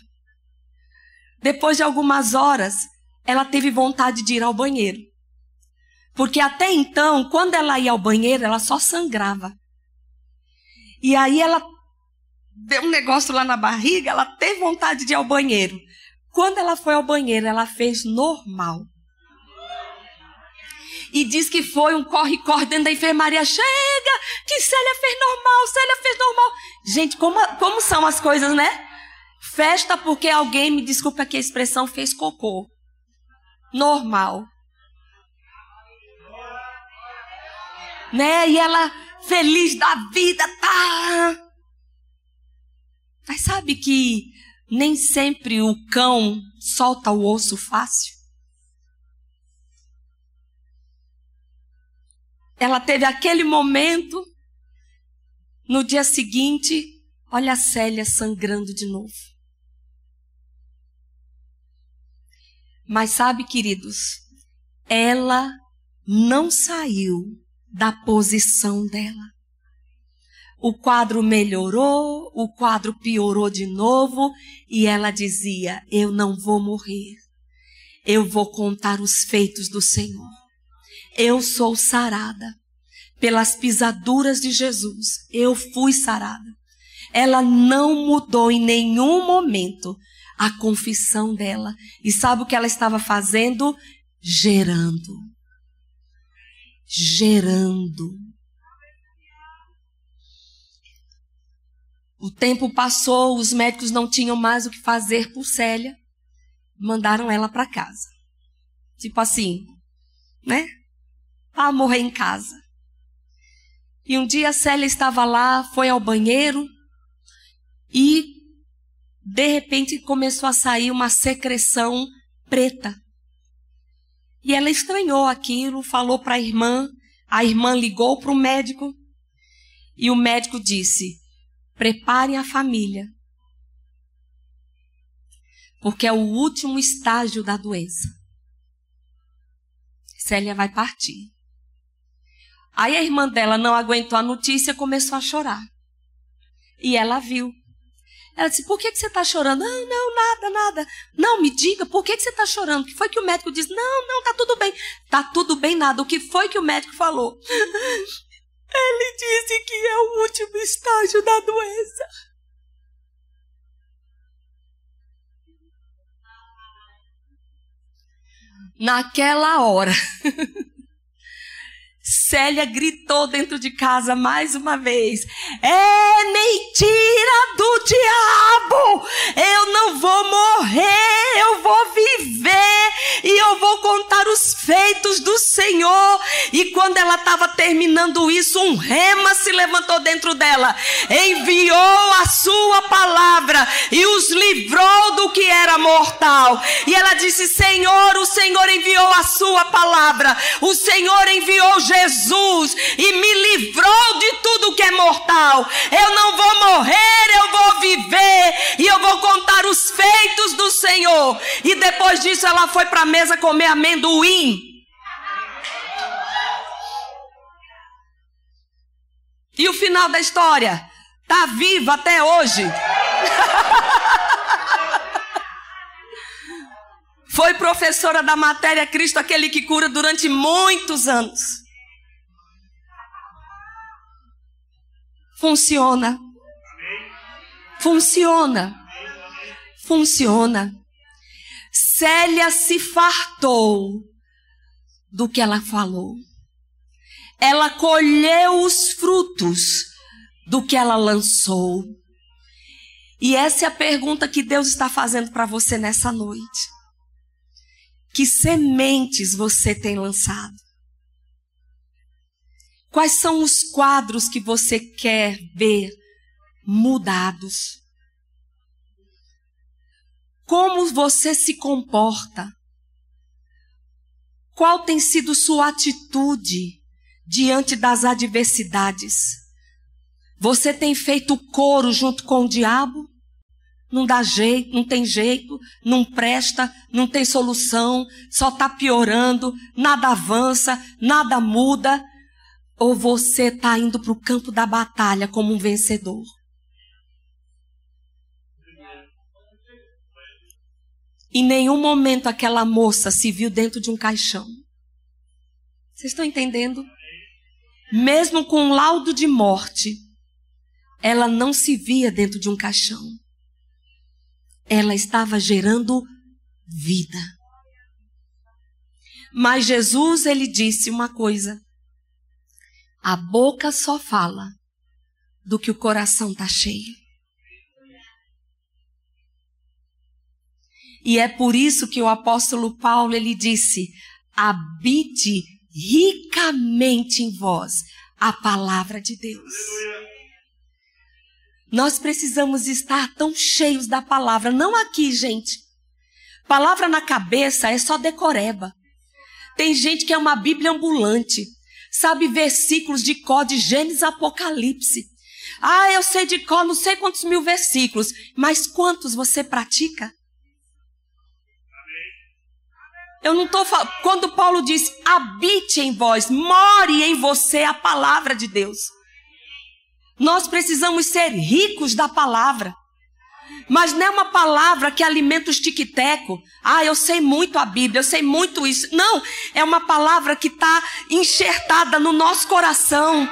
Depois de algumas horas, ela teve vontade de ir ao banheiro. Porque até então, quando ela ia ao banheiro, ela só sangrava. E aí ela deu um negócio lá na barriga, ela teve vontade de ir ao banheiro. Quando ela foi ao banheiro, ela fez normal. E diz que foi um corre-corre dentro da enfermaria. Chega! Que Célia fez normal, Célia fez normal. Gente, como, como são as coisas, né? Festa porque alguém, me desculpa aqui a expressão, fez cocô. Normal. Né? E ela feliz da vida, tá? Mas sabe que nem sempre o cão solta o osso fácil? Ela teve aquele momento, no dia seguinte, olha a Célia sangrando de novo. Mas sabe, queridos, ela não saiu da posição dela. O quadro melhorou, o quadro piorou de novo e ela dizia: Eu não vou morrer. Eu vou contar os feitos do Senhor. Eu sou sarada. Pelas pisaduras de Jesus, eu fui sarada. Ela não mudou em nenhum momento a confissão dela. E sabe o que ela estava fazendo? Gerando gerando. O tempo passou, os médicos não tinham mais o que fazer por Célia, mandaram ela para casa. Tipo assim, né? Para morrer em casa. E um dia Célia estava lá, foi ao banheiro e de repente começou a sair uma secreção preta. E ela estranhou aquilo, falou para a irmã, a irmã ligou para o médico e o médico disse: preparem a família, porque é o último estágio da doença. Célia vai partir. Aí a irmã dela não aguentou a notícia e começou a chorar. E ela viu. Ela disse: Por que, que você está chorando? Não, não, nada, nada. Não, me diga, por que, que você está chorando? O que foi que o médico disse? Não, não, tá tudo bem. Tá tudo bem, nada. O que foi que o médico falou? Ele disse que é o último estágio da doença. Naquela hora. Célia gritou dentro de casa mais uma vez: É mentira do diabo! Eu não vou morrer, eu vou viver e eu vou contar os feitos do Senhor. E quando ela estava terminando isso, um rema se levantou dentro dela, enviou a sua palavra e os livrou do que era mortal. E ela disse: Senhor, o Senhor enviou a sua palavra, o Senhor enviou Jesus e me livrou de tudo que é mortal. Eu não vou morrer, eu vou viver e eu vou contar os feitos do Senhor. E depois disso ela foi para a mesa comer amendoim. E o final da história? Tá viva até hoje. Foi professora da matéria Cristo, aquele que cura durante muitos anos. Funciona. Funciona. Funciona. Célia se fartou do que ela falou. Ela colheu os frutos do que ela lançou. E essa é a pergunta que Deus está fazendo para você nessa noite. Que sementes você tem lançado? Quais são os quadros que você quer ver mudados? Como você se comporta? Qual tem sido sua atitude diante das adversidades? Você tem feito coro junto com o diabo? não dá jeito, não tem jeito, não presta, não tem solução, só está piorando, nada avança, nada muda, ou você está indo para o campo da batalha como um vencedor? Em nenhum momento aquela moça se viu dentro de um caixão. Vocês estão entendendo? Mesmo com um laudo de morte, ela não se via dentro de um caixão ela estava gerando vida. Mas Jesus, ele disse uma coisa: a boca só fala do que o coração está cheio. E é por isso que o apóstolo Paulo ele disse: habite ricamente em vós a palavra de Deus. Nós precisamos estar tão cheios da palavra. Não aqui, gente. Palavra na cabeça é só decoreba. Tem gente que é uma Bíblia ambulante. Sabe versículos de cor de Gênesis Apocalipse. Ah, eu sei de cor não sei quantos mil versículos. Mas quantos você pratica? Eu não estou falando. Quando Paulo diz habite em vós, more em você a palavra de Deus. Nós precisamos ser ricos da palavra. Mas não é uma palavra que alimenta os tiquiteco. Ah, eu sei muito a Bíblia, eu sei muito isso. Não, é uma palavra que está enxertada no nosso coração.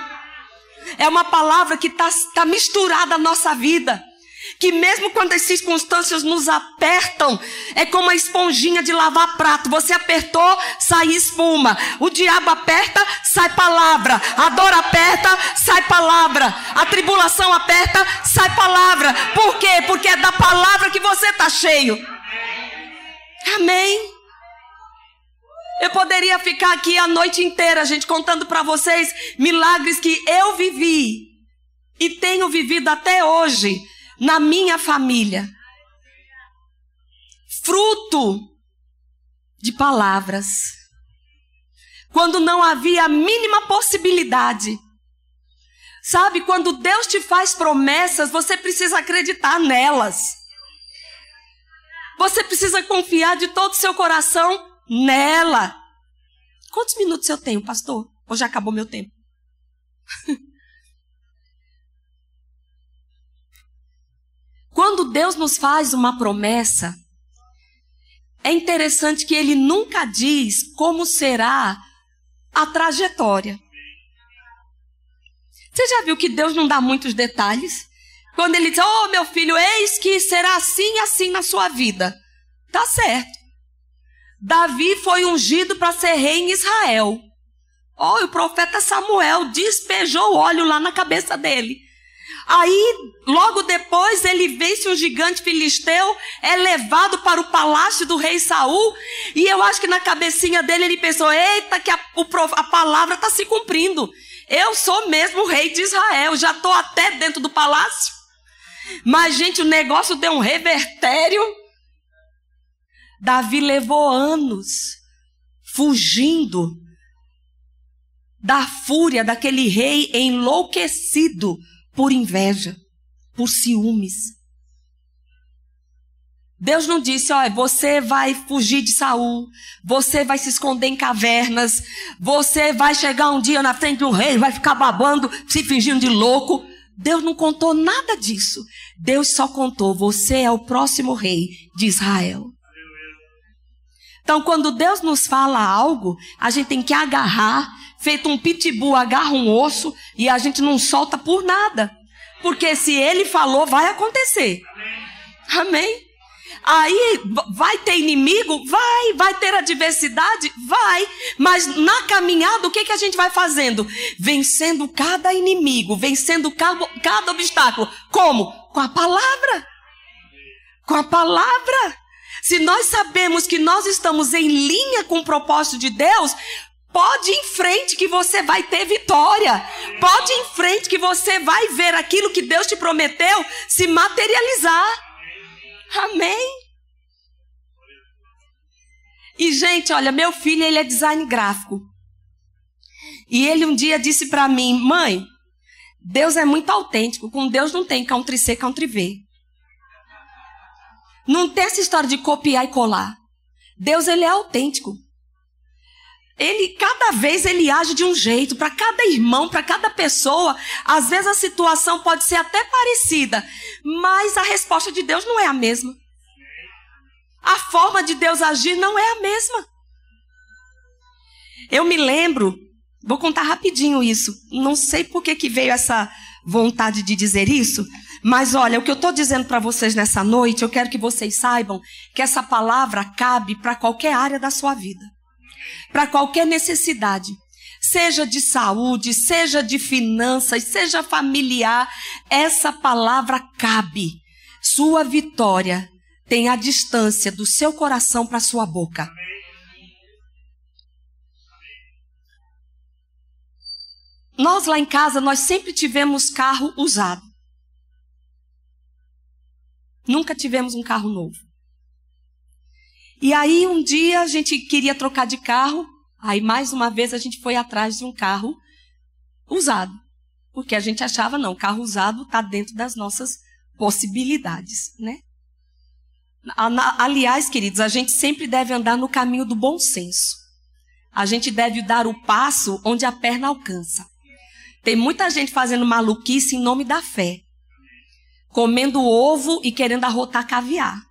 É uma palavra que está tá misturada à nossa vida que mesmo quando as circunstâncias nos apertam, é como a esponjinha de lavar prato. Você apertou, sai espuma. O diabo aperta, sai palavra. A dor aperta, sai palavra. A tribulação aperta, sai palavra. Por quê? Porque é da palavra que você está cheio. Amém. Eu poderia ficar aqui a noite inteira, gente, contando para vocês milagres que eu vivi e tenho vivido até hoje na minha família. Fruto de palavras. Quando não havia a mínima possibilidade. Sabe, quando Deus te faz promessas, você precisa acreditar nelas. Você precisa confiar de todo o seu coração nela. Quantos minutos eu tenho, pastor? Ou já acabou meu tempo? Quando Deus nos faz uma promessa, é interessante que ele nunca diz como será a trajetória. Você já viu que Deus não dá muitos detalhes? Quando ele diz, oh meu filho, eis que será assim e assim na sua vida. Tá certo. Davi foi ungido para ser rei em Israel. Oh, o profeta Samuel despejou óleo lá na cabeça dele. Aí, logo depois, ele vence um gigante filisteu, é levado para o palácio do rei Saul, e eu acho que na cabecinha dele ele pensou: eita, que a, a palavra está se cumprindo. Eu sou mesmo o rei de Israel, já estou até dentro do palácio. Mas, gente, o negócio deu um revertério. Davi levou anos fugindo da fúria daquele rei enlouquecido por inveja, por ciúmes. Deus não disse, olha, você vai fugir de Saul, você vai se esconder em cavernas, você vai chegar um dia na frente do rei, vai ficar babando, se fingindo de louco. Deus não contou nada disso. Deus só contou, você é o próximo rei de Israel. Então, quando Deus nos fala algo, a gente tem que agarrar, feito um pitbull, agarra um osso e a gente não solta por nada. Porque se ele falou, vai acontecer. Amém. Aí vai ter inimigo? Vai. Vai ter adversidade? Vai. Mas na caminhada, o que, que a gente vai fazendo? Vencendo cada inimigo, vencendo cada, cada obstáculo. Como? Com a palavra. Com a palavra. Se nós sabemos que nós estamos em linha com o propósito de Deus, Pode ir em frente que você vai ter vitória. Pode ir em frente que você vai ver aquilo que Deus te prometeu se materializar. Amém. E gente, olha, meu filho ele é design gráfico. E ele um dia disse para mim, mãe, Deus é muito autêntico. Com Deus não tem country C, country V. Não tem essa história de copiar e colar. Deus ele é autêntico. Ele cada vez ele age de um jeito para cada irmão, para cada pessoa. Às vezes a situação pode ser até parecida, mas a resposta de Deus não é a mesma. A forma de Deus agir não é a mesma. Eu me lembro, vou contar rapidinho isso. Não sei por que, que veio essa vontade de dizer isso, mas olha, o que eu estou dizendo para vocês nessa noite, eu quero que vocês saibam que essa palavra cabe para qualquer área da sua vida, para qualquer necessidade seja de saúde, seja de finanças, seja familiar, essa palavra cabe. Sua vitória tem a distância do seu coração para sua boca. Nós lá em casa, nós sempre tivemos carro usado. Nunca tivemos um carro novo. E aí um dia a gente queria trocar de carro Aí, mais uma vez, a gente foi atrás de um carro usado. Porque a gente achava, não, carro usado está dentro das nossas possibilidades, né? Aliás, queridos, a gente sempre deve andar no caminho do bom senso. A gente deve dar o passo onde a perna alcança. Tem muita gente fazendo maluquice em nome da fé. Comendo ovo e querendo arrotar caviar.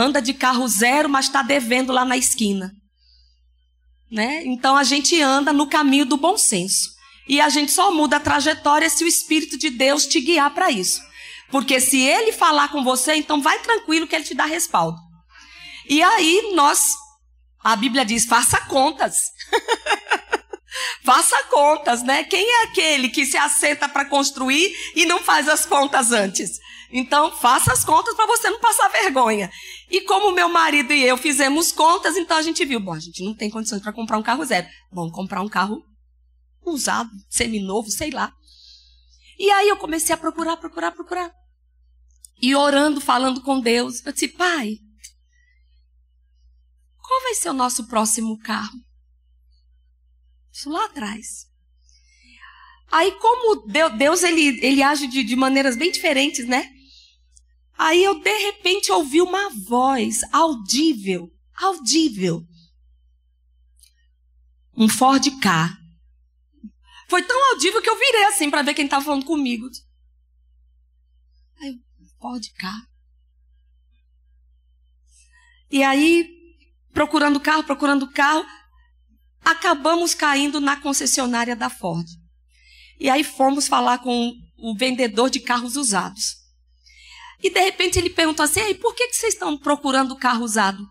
Anda de carro zero, mas está devendo lá na esquina. Né? Então a gente anda no caminho do bom senso. E a gente só muda a trajetória se o Espírito de Deus te guiar para isso. Porque se ele falar com você, então vai tranquilo que ele te dá respaldo. E aí nós, a Bíblia diz, faça contas. faça contas, né? Quem é aquele que se assenta para construir e não faz as contas antes? Então, faça as contas para você não passar vergonha. E como meu marido e eu fizemos contas, então a gente viu, bom, a gente não tem condições para comprar um carro zero. Vamos comprar um carro usado, seminovo, sei lá. E aí eu comecei a procurar, procurar, procurar. E orando, falando com Deus, eu disse, pai, qual vai ser o nosso próximo carro? Isso lá atrás. Aí, como Deus, ele, ele age de, de maneiras bem diferentes, né? Aí eu de repente ouvi uma voz audível, audível. Um Ford K. Foi tão audível que eu virei assim para ver quem estava falando comigo. Aí, Ford K. E aí, procurando carro, procurando carro, acabamos caindo na concessionária da Ford. E aí fomos falar com o vendedor de carros usados. E de repente ele perguntou assim: Ei, por que, que vocês estão procurando carro usado?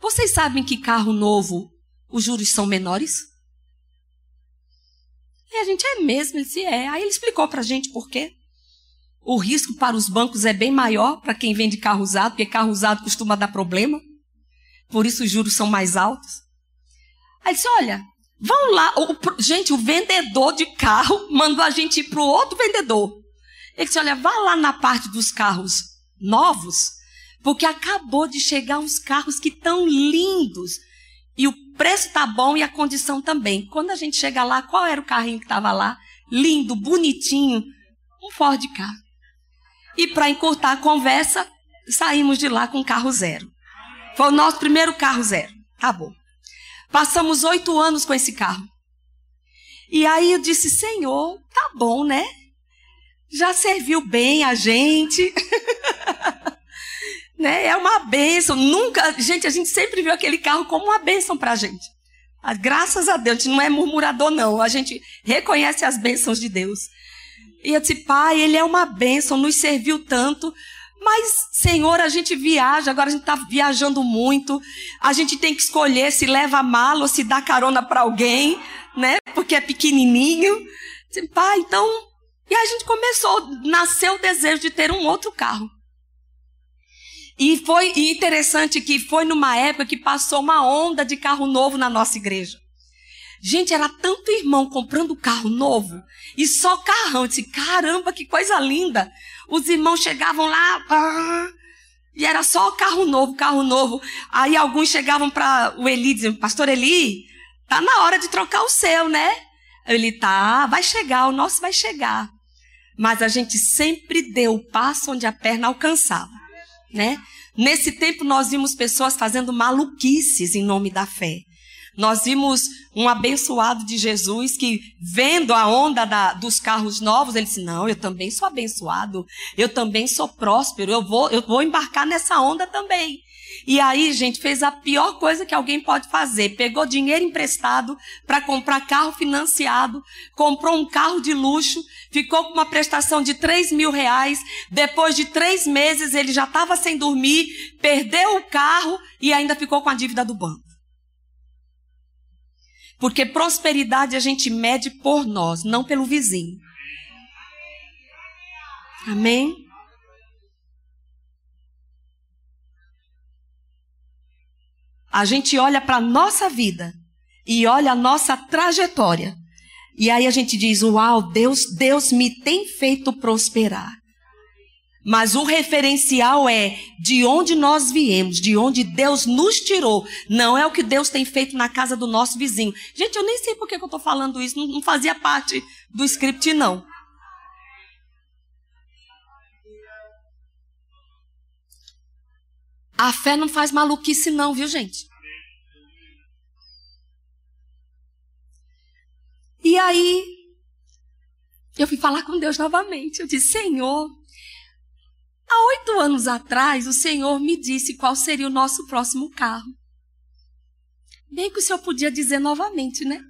Vocês sabem que carro novo os juros são menores? E a gente é mesmo, ele disse: É. Aí ele explicou para a gente por quê. O risco para os bancos é bem maior para quem vende carro usado, porque carro usado costuma dar problema. Por isso os juros são mais altos. Aí disse: Olha, vão lá. O, gente, o vendedor de carro mandou a gente ir para o outro vendedor. Ele disse: Olha, vá lá na parte dos carros novos, porque acabou de chegar uns carros que estão lindos. E o preço tá bom e a condição também. Quando a gente chega lá, qual era o carrinho que estava lá? Lindo, bonitinho. Um Ford Ka. E para encurtar a conversa, saímos de lá com carro zero. Foi o nosso primeiro carro zero. Tá bom. Passamos oito anos com esse carro. E aí eu disse, Senhor, tá bom, né? Já serviu bem a gente. né? É uma bênção. Nunca, gente, a gente sempre viu aquele carro como uma bênção para a gente. Ah, graças a Deus, a gente não é murmurador, não. A gente reconhece as bênçãos de Deus. E eu disse, pai, ele é uma bênção, nos serviu tanto. Mas, Senhor, a gente viaja, agora a gente está viajando muito. A gente tem que escolher se leva a mala ou se dá carona para alguém, né? Porque é pequenininho. Disse, pai, então. E a gente começou, nasceu o desejo de ter um outro carro. E foi interessante que foi numa época que passou uma onda de carro novo na nossa igreja. Gente, era tanto irmão comprando carro novo e só carrão. Eu disse, caramba, que coisa linda. Os irmãos chegavam lá ah, e era só carro novo, carro novo. Aí alguns chegavam para o Eli e diziam, pastor Eli, tá na hora de trocar o seu, né? Ele tá, vai chegar, o nosso vai chegar. Mas a gente sempre deu o passo onde a perna alcançava né? Nesse tempo nós vimos pessoas fazendo maluquices em nome da fé. Nós vimos um abençoado de Jesus que, vendo a onda da, dos carros novos, ele disse: Não, eu também sou abençoado, eu também sou próspero, eu vou, eu vou embarcar nessa onda também. E aí, gente, fez a pior coisa que alguém pode fazer. Pegou dinheiro emprestado para comprar carro financiado, comprou um carro de luxo, ficou com uma prestação de 3 mil reais. Depois de três meses, ele já estava sem dormir, perdeu o carro e ainda ficou com a dívida do banco. Porque prosperidade a gente mede por nós, não pelo vizinho. Amém? A gente olha para a nossa vida e olha a nossa trajetória. E aí a gente diz: Uau, Deus, Deus me tem feito prosperar. Mas o referencial é de onde nós viemos, de onde Deus nos tirou. Não é o que Deus tem feito na casa do nosso vizinho. Gente, eu nem sei por que eu estou falando isso, não, não fazia parte do script, não. A fé não faz maluquice, não, viu, gente? E aí, eu fui falar com Deus novamente. Eu disse: Senhor, há oito anos atrás, o Senhor me disse qual seria o nosso próximo carro. Bem que o Senhor podia dizer novamente, né?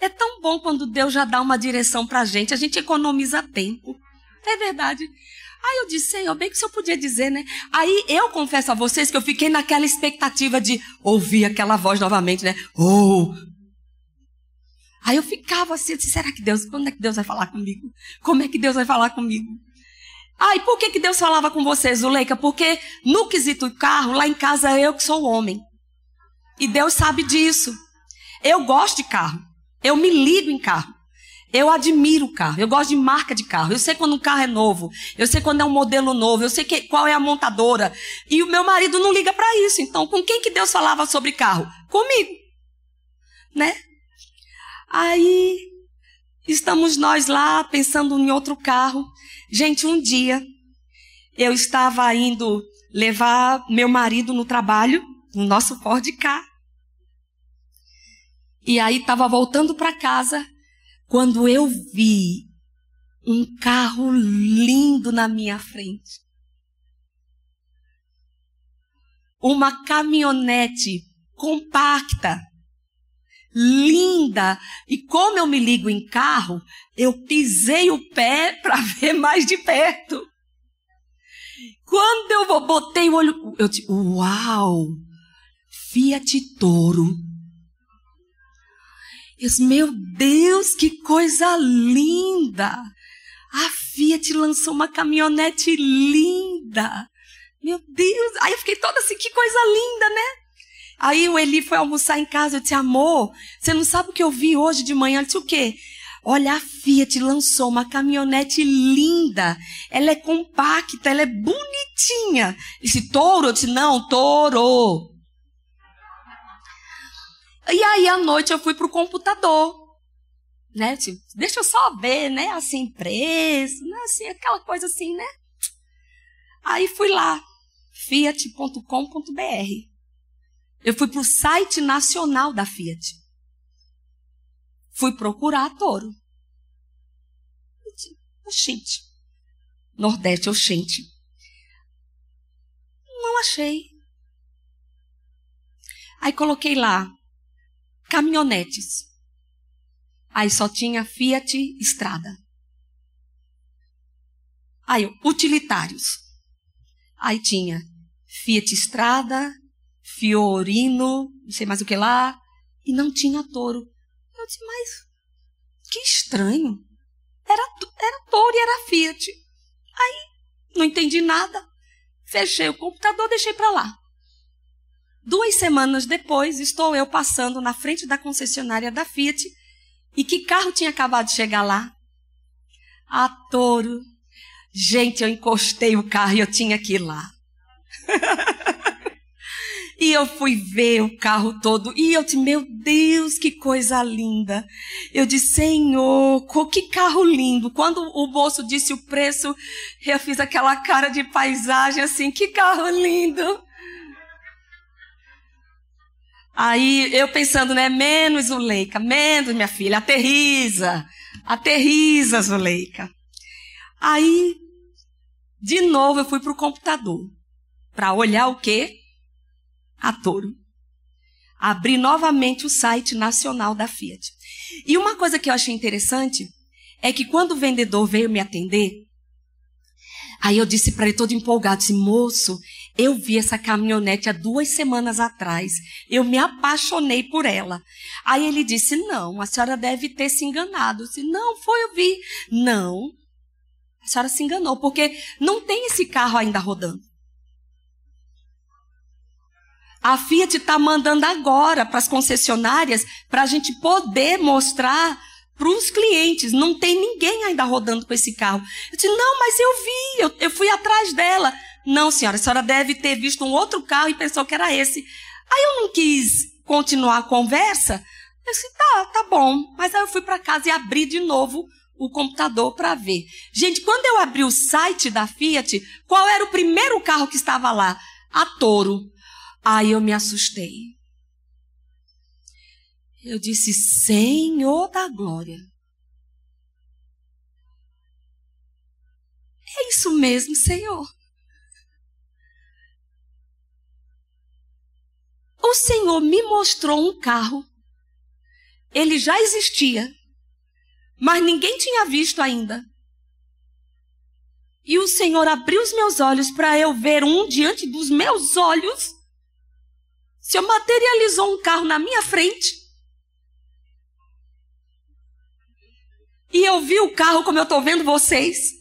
É tão bom quando Deus já dá uma direção para a gente, a gente economiza tempo. É verdade. Aí eu disse, Senhor, bem que o senhor podia dizer, né? Aí eu confesso a vocês que eu fiquei naquela expectativa de ouvir aquela voz novamente, né? Oh! Aí eu ficava assim, eu disse, será que Deus, quando é que Deus vai falar comigo? Como é que Deus vai falar comigo? Ah, e por que, que Deus falava com você, Zuleika? Porque no quesito carro, lá em casa eu que sou homem. E Deus sabe disso. Eu gosto de carro. Eu me ligo em carro. Eu admiro carro, eu gosto de marca de carro. Eu sei quando um carro é novo, eu sei quando é um modelo novo, eu sei que, qual é a montadora. E o meu marido não liga para isso. Então, com quem que Deus falava sobre carro? Comigo. Né? Aí estamos nós lá pensando em outro carro. Gente, um dia eu estava indo levar meu marido no trabalho, no nosso Ford K. E aí estava voltando para casa quando eu vi um carro lindo na minha frente. Uma caminhonete compacta, linda. E como eu me ligo em carro, eu pisei o pé para ver mais de perto. Quando eu botei o olho, eu disse, uau, Fiat Toro. Eu meu Deus, que coisa linda! A Fiat lançou uma caminhonete linda. Meu Deus! Aí eu fiquei toda assim, que coisa linda, né? Aí o Eli foi almoçar em casa, eu disse, amor, você não sabe o que eu vi hoje de manhã? Ele disse, o quê? Olha, a Fiat lançou uma caminhonete linda. Ela é compacta, ela é bonitinha. Ele disse, touro? Eu disse, não, touro. E aí, à noite, eu fui para o computador. Né? Tipo, deixa eu só ver, né? Assim, preço, né? Assim, aquela coisa assim, né? Aí fui lá, fiat.com.br. Eu fui para o site nacional da Fiat. Fui procurar a Toro. Oxente. Nordeste, oxente. Não achei. Aí coloquei lá caminhonetes. Aí só tinha Fiat Estrada. Aí, utilitários. Aí tinha Fiat Estrada, Fiorino, não sei mais o que lá, e não tinha touro. Eu disse, mas que estranho. Era, era touro e era Fiat. Aí, não entendi nada. Fechei o computador, deixei para lá. Duas semanas depois, estou eu passando na frente da concessionária da Fiat. E que carro tinha acabado de chegar lá? A Toro. Gente, eu encostei o carro e eu tinha que ir lá. e eu fui ver o carro todo e eu disse, meu Deus, que coisa linda. Eu disse, Senhor, que carro lindo. Quando o moço disse o preço, eu fiz aquela cara de paisagem assim, que carro lindo. Aí eu pensando, né, menos Zuleika, menos minha filha, aterriza, aterriza Zuleika. Aí, de novo, eu fui para o computador para olhar o quê? A touro. Abri novamente o site nacional da Fiat. E uma coisa que eu achei interessante é que quando o vendedor veio me atender, aí eu disse para ele todo empolgado, disse, moço, eu vi essa caminhonete há duas semanas atrás. Eu me apaixonei por ela. Aí ele disse: Não, a senhora deve ter se enganado. Eu disse: Não, foi, eu vi. Não, a senhora se enganou, porque não tem esse carro ainda rodando. A Fiat está mandando agora para as concessionárias para a gente poder mostrar para os clientes. Não tem ninguém ainda rodando com esse carro. Eu disse, não, mas eu vi, eu, eu fui atrás dela. Não, senhora, a senhora deve ter visto um outro carro e pensou que era esse. Aí eu não quis continuar a conversa. Eu disse, tá, tá bom. Mas aí eu fui para casa e abri de novo o computador para ver. Gente, quando eu abri o site da Fiat, qual era o primeiro carro que estava lá? A Toro. Aí eu me assustei. Eu disse: Senhor da glória. É isso mesmo, Senhor. O Senhor me mostrou um carro. Ele já existia, mas ninguém tinha visto ainda. E o Senhor abriu os meus olhos para eu ver um diante dos meus olhos. Senhor materializou um carro na minha frente. E eu vi o carro como eu estou vendo vocês.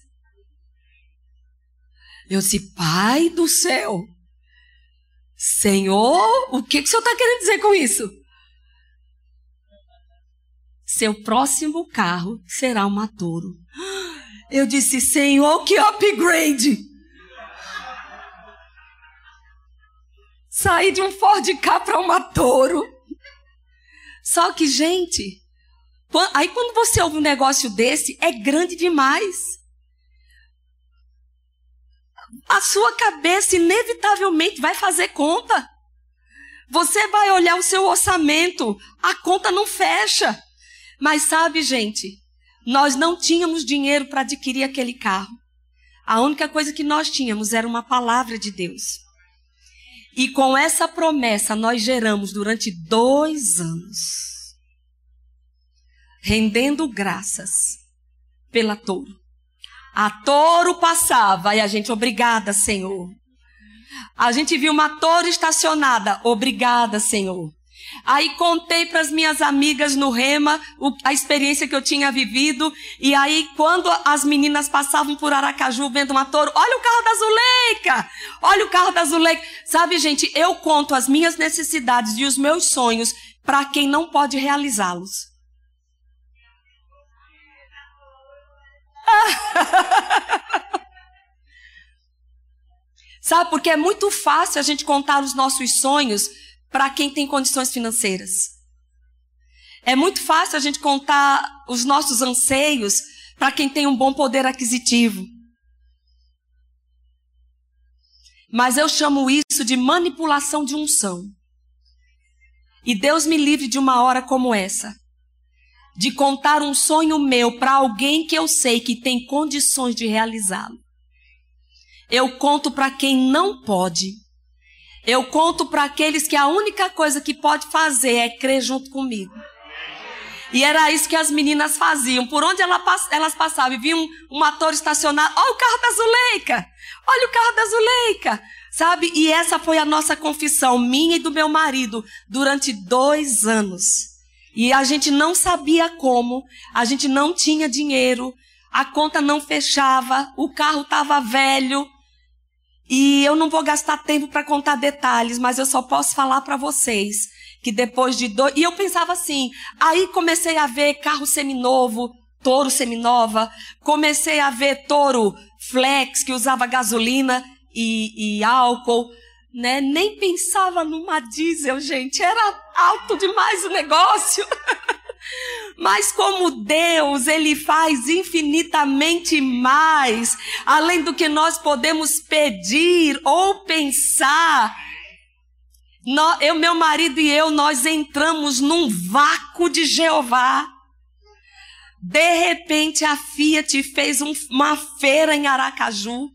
Eu disse, Pai do céu, Senhor, o que, que o Senhor está querendo dizer com isso? Seu próximo carro será uma touro. Eu disse, Senhor, que upgrade! Saí de um Ford K para uma Toro. Só que, gente, aí quando você ouve um negócio desse, é grande demais. A sua cabeça inevitavelmente vai fazer conta. Você vai olhar o seu orçamento, a conta não fecha. Mas sabe, gente, nós não tínhamos dinheiro para adquirir aquele carro. A única coisa que nós tínhamos era uma palavra de Deus. E com essa promessa nós geramos durante dois anos, rendendo graças pela touro. A touro passava e a gente, obrigada, Senhor. A gente viu uma touro estacionada, obrigada, Senhor. Aí contei para as minhas amigas no Rema o, a experiência que eu tinha vivido. E aí, quando as meninas passavam por Aracaju vendo uma touro, olha o carro da Zuleika! Olha o carro da Zuleika! Sabe, gente, eu conto as minhas necessidades e os meus sonhos para quem não pode realizá-los. Sabe, porque é muito fácil a gente contar os nossos sonhos para quem tem condições financeiras. É muito fácil a gente contar os nossos anseios para quem tem um bom poder aquisitivo. Mas eu chamo isso de manipulação de unção. E Deus me livre de uma hora como essa de contar um sonho meu para alguém que eu sei que tem condições de realizá-lo. Eu conto para quem não pode. Eu conto para aqueles que a única coisa que pode fazer é crer junto comigo. E era isso que as meninas faziam. Por onde elas passavam e viam um ator estacionado. Olha o carro da Zuleika! Olha o carro da Zuleika! Sabe? E essa foi a nossa confissão, minha e do meu marido, durante dois anos. E a gente não sabia como, a gente não tinha dinheiro, a conta não fechava, o carro estava velho. E eu não vou gastar tempo para contar detalhes, mas eu só posso falar para vocês que depois de dois. E eu pensava assim, aí comecei a ver carro seminovo, touro seminova, comecei a ver touro flex que usava gasolina e, e álcool né? Nem pensava numa diesel, gente. Era alto demais o negócio. Mas como Deus, Ele faz infinitamente mais, além do que nós podemos pedir ou pensar. eu, meu marido e eu, nós entramos num vácuo de Jeová. De repente, a Fiat fez um, uma feira em Aracaju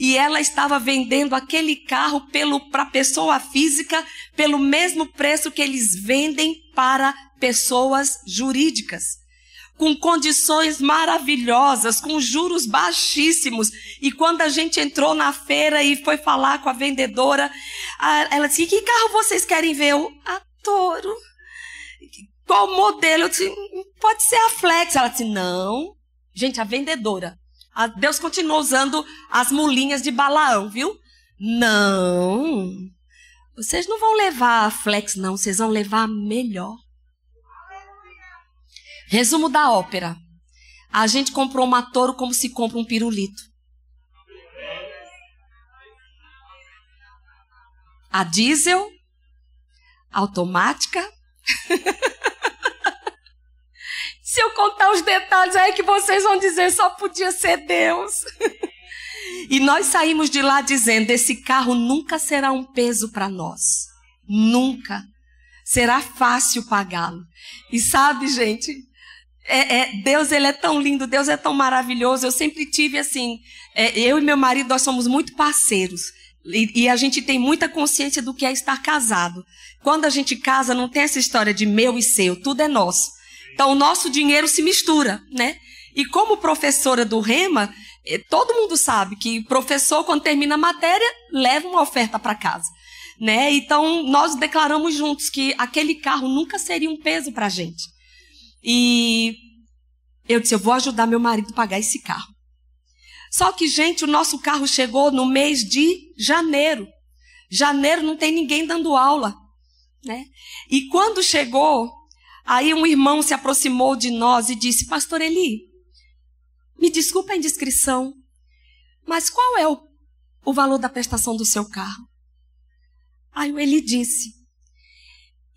e ela estava vendendo aquele carro para pessoa física pelo mesmo preço que eles vendem para pessoas jurídicas. Com condições maravilhosas, com juros baixíssimos. E quando a gente entrou na feira e foi falar com a vendedora, ela disse: Que carro vocês querem ver? Eu, a Toro. Qual modelo? Eu disse: Pode ser a Flex. Ela disse: Não. Gente, a vendedora Deus continua usando as mulinhas de Balaão, viu? Não. Vocês não vão levar a flex, não. Vocês vão levar a melhor. Resumo da ópera. A gente comprou uma touro como se compra um pirulito. A diesel, automática. Se eu contar os detalhes, aí é que vocês vão dizer só podia ser Deus. e nós saímos de lá dizendo: esse carro nunca será um peso para nós. Nunca. Será fácil pagá-lo. E sabe, gente, é, é, Deus ele é tão lindo, Deus é tão maravilhoso. Eu sempre tive assim, é, eu e meu marido nós somos muito parceiros e, e, a gente tem muita consciência do que é estar casado. Quando a gente casa, não tem essa história de meu e seu, tudo é nosso. Então, o nosso dinheiro se mistura, né? E como professora do Rema, eh, todo mundo sabe que professor, quando termina a matéria, leva uma oferta para casa. Né? Então, nós declaramos juntos que aquele carro nunca seria um peso para a gente. E eu disse: eu vou ajudar meu marido a pagar esse carro. Só que, gente, o nosso carro chegou no mês de janeiro. Janeiro não tem ninguém dando aula. Né? E quando chegou, Aí um irmão se aproximou de nós e disse: Pastor Eli, me desculpa a indiscrição, mas qual é o, o valor da prestação do seu carro? Aí o Eli disse.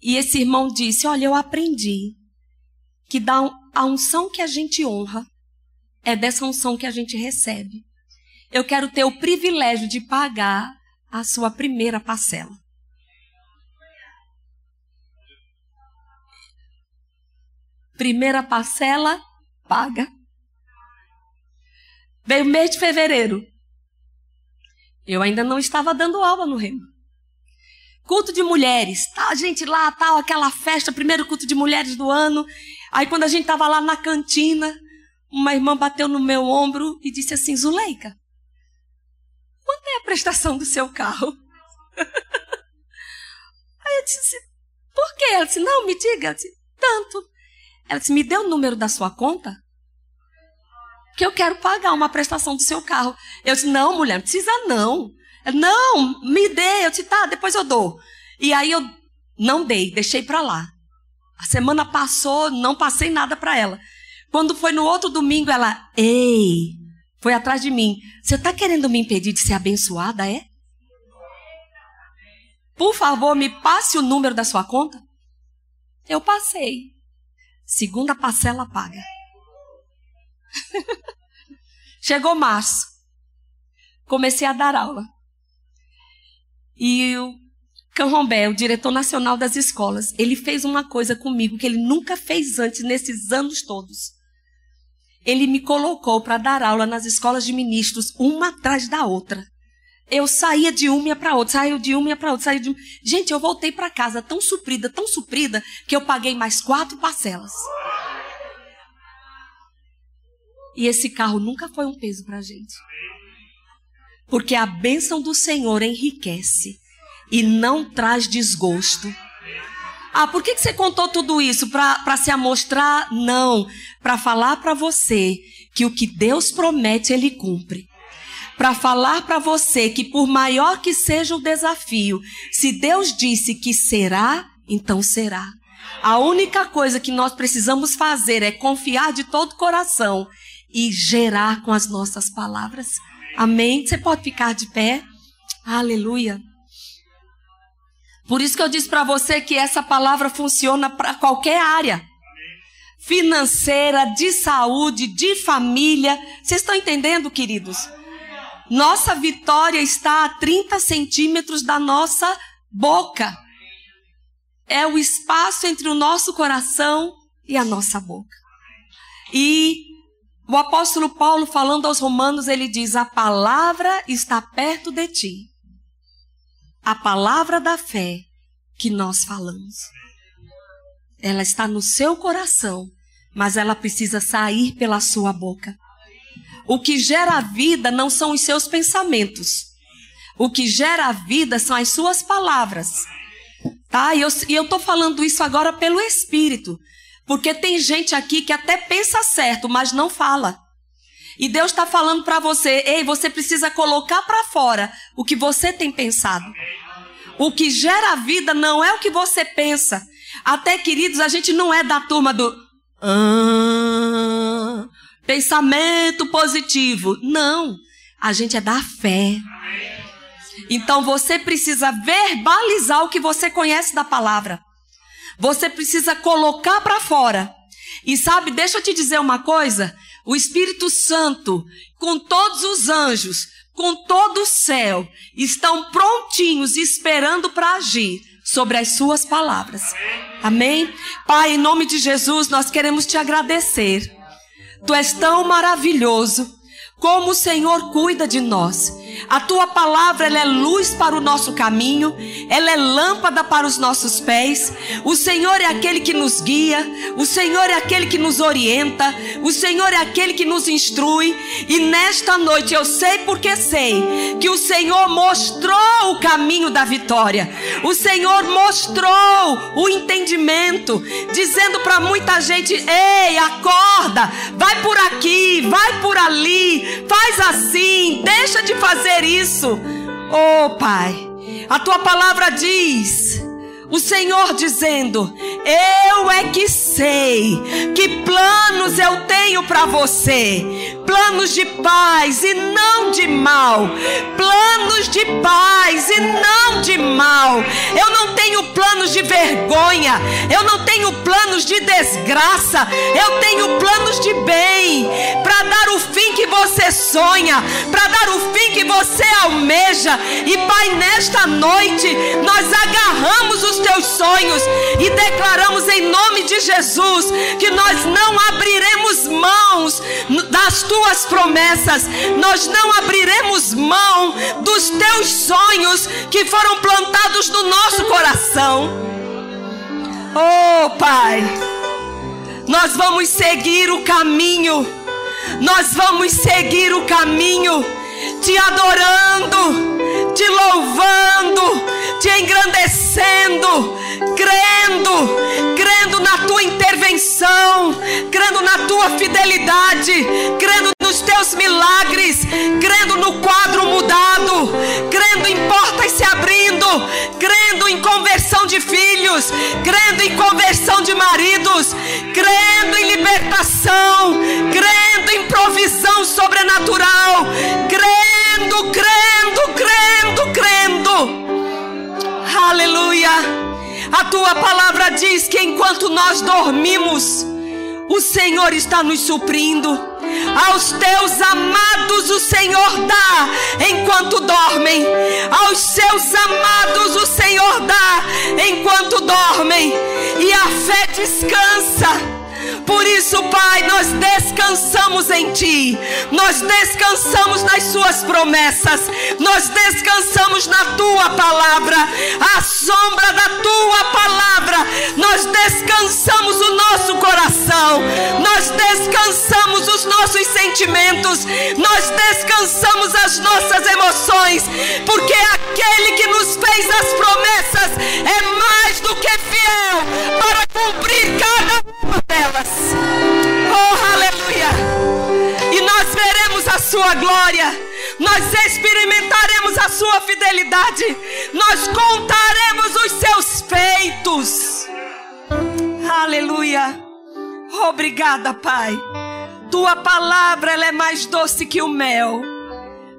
E esse irmão disse: Olha, eu aprendi que dá a unção que a gente honra é dessa unção que a gente recebe. Eu quero ter o privilégio de pagar a sua primeira parcela. Primeira parcela paga. Veio o mês de fevereiro. Eu ainda não estava dando aula no Remo. Culto de mulheres. Tá, a gente lá, tal, aquela festa, primeiro culto de mulheres do ano. Aí quando a gente estava lá na cantina, uma irmã bateu no meu ombro e disse assim: Zuleika, quanto é a prestação do seu carro? Aí eu disse: por quê? Ela disse: não, me diga. Disse, tanto. Ela disse: Me dê o número da sua conta, que eu quero pagar uma prestação do seu carro. Eu disse: Não, mulher, não precisa não. Ela, não, me dê. Eu disse: Tá, depois eu dou. E aí eu não dei, deixei para lá. A semana passou, não passei nada para ela. Quando foi no outro domingo, ela, ei, foi atrás de mim. Você está querendo me impedir de ser abençoada, é? Por favor, me passe o número da sua conta. Eu passei. Segunda parcela paga. Chegou março. Comecei a dar aula. E o Canrombé, o diretor nacional das escolas, ele fez uma coisa comigo que ele nunca fez antes nesses anos todos. Ele me colocou para dar aula nas escolas de ministros, uma atrás da outra. Eu saía de uma para outra, saía de uma para outra, saía de uma. Gente, eu voltei para casa tão suprida, tão suprida, que eu paguei mais quatro parcelas. E esse carro nunca foi um peso para a gente. Porque a bênção do Senhor enriquece e não traz desgosto. Ah, por que, que você contou tudo isso? Para se amostrar? Não. Para falar para você que o que Deus promete, Ele cumpre. Para falar para você que, por maior que seja o desafio, se Deus disse que será, então será. A única coisa que nós precisamos fazer é confiar de todo o coração e gerar com as nossas palavras. Amém? Você pode ficar de pé? Aleluia. Por isso que eu disse para você que essa palavra funciona para qualquer área. Financeira, de saúde, de família. Vocês estão entendendo, queridos? Nossa vitória está a 30 centímetros da nossa boca. É o espaço entre o nosso coração e a nossa boca. E o apóstolo Paulo, falando aos Romanos, ele diz: A palavra está perto de ti. A palavra da fé que nós falamos. Ela está no seu coração, mas ela precisa sair pela sua boca. O que gera a vida não são os seus pensamentos. O que gera a vida são as suas palavras. Tá? E eu estou falando isso agora pelo Espírito. Porque tem gente aqui que até pensa certo, mas não fala. E Deus está falando para você, ei, você precisa colocar para fora o que você tem pensado. O que gera a vida não é o que você pensa. Até, queridos, a gente não é da turma do ah, pensamento positivo. Não. A gente é da fé. Então você precisa verbalizar o que você conhece da palavra. Você precisa colocar para fora. E sabe, deixa eu te dizer uma coisa: o Espírito Santo, com todos os anjos, com todo o céu, estão prontinhos esperando para agir sobre as suas palavras. Amém? Pai, em nome de Jesus, nós queremos te agradecer. Tu és tão maravilhoso como o Senhor cuida de nós. A tua palavra é luz para o nosso caminho, ela é lâmpada para os nossos pés. O Senhor é aquele que nos guia, o Senhor é aquele que nos orienta, o Senhor é aquele que nos instrui. E nesta noite eu sei porque sei que o Senhor mostrou o caminho da vitória. O Senhor mostrou o entendimento, dizendo para muita gente: "Ei, acorda, vai por aqui, vai por ali, faz assim, deixa de fazer isso. Oh, Pai, a tua palavra diz o Senhor dizendo: Eu é que sei que planos eu tenho para você, planos de paz e não de mal, planos de paz e não de mal. Eu não tenho planos de vergonha, eu não tenho planos de desgraça, eu tenho planos de bem para dar o fim que você sonha, para dar o fim que você almeja. E Pai, nesta noite nós agarramos os teus sonhos e declaramos em nome de Jesus que nós não abriremos mãos das tuas promessas, nós não abriremos mão dos teus sonhos que foram plantados no nosso coração. Oh, Pai, nós vamos seguir o caminho, nós vamos seguir o caminho, te adorando, te louvando, te engrandecendo, crendo, crendo na tua intervenção, crendo na tua fidelidade, crendo nos teus milagres, crendo no quadro mudado, crendo em portas se abrindo, crendo em conversão de filhos, crendo em conversão de maridos, crendo em libertação, crendo em provisão sobrenatural, crendo, crendo, crendo, crendo. Aleluia. A tua palavra diz que enquanto nós dormimos, o Senhor está nos suprindo. Aos teus amados o Senhor dá enquanto dormem. Aos seus amados o Senhor dá enquanto dormem. E a fé descansa. Por isso, Pai, nós descansamos em Ti, nós descansamos nas Suas promessas, nós descansamos na Tua palavra, a sombra da Tua palavra, nós descansamos o nosso coração, nós descansamos os nossos sentimentos, nós descansamos as nossas emoções, porque aquele que nos fez as promessas é mais do que fiel para cumprir cada delas. Oh, aleluia! E nós veremos a sua glória, nós experimentaremos a sua fidelidade, nós contaremos os seus feitos. Aleluia! Obrigada, Pai. Tua palavra ela é mais doce que o mel,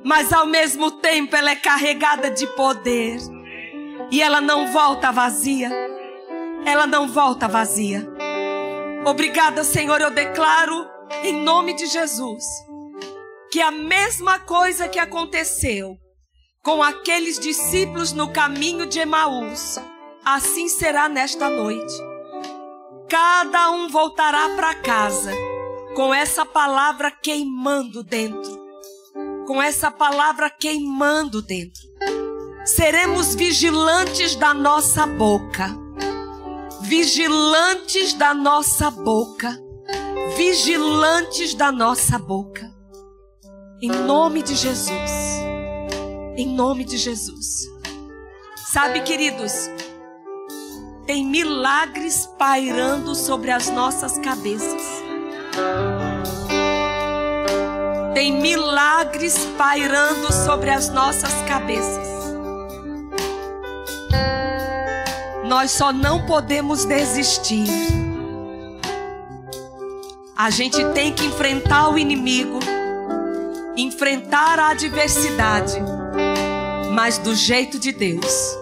mas ao mesmo tempo ela é carregada de poder. E ela não volta vazia. Ela não volta vazia. Obrigada, Senhor, eu declaro em nome de Jesus que a mesma coisa que aconteceu com aqueles discípulos no caminho de Emaús, assim será nesta noite. Cada um voltará para casa com essa palavra queimando dentro. Com essa palavra queimando dentro. Seremos vigilantes da nossa boca vigilantes da nossa boca, vigilantes da nossa boca. Em nome de Jesus. Em nome de Jesus. Sabe, queridos, tem milagres pairando sobre as nossas cabeças. Tem milagres pairando sobre as nossas cabeças. Nós só não podemos desistir. A gente tem que enfrentar o inimigo, enfrentar a adversidade, mas do jeito de Deus.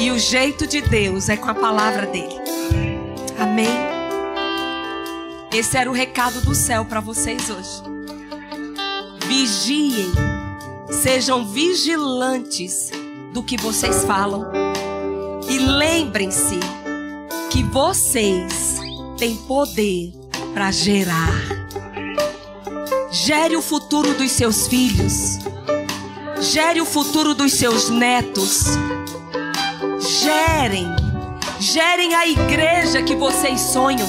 E o jeito de Deus é com a palavra dele. Amém. Esse era o recado do céu para vocês hoje. Vigiem, sejam vigilantes do que vocês falam. E lembrem-se que vocês têm poder para gerar. Gere o futuro dos seus filhos. Gere o futuro dos seus netos. Gerem. Gerem a igreja que vocês sonham.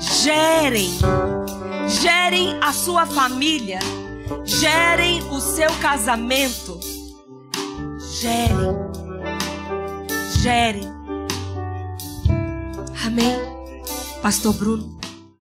Gerem. Gerem a sua família. Gerem o seu casamento. Gerem gere. Amém. Pastor Bruno.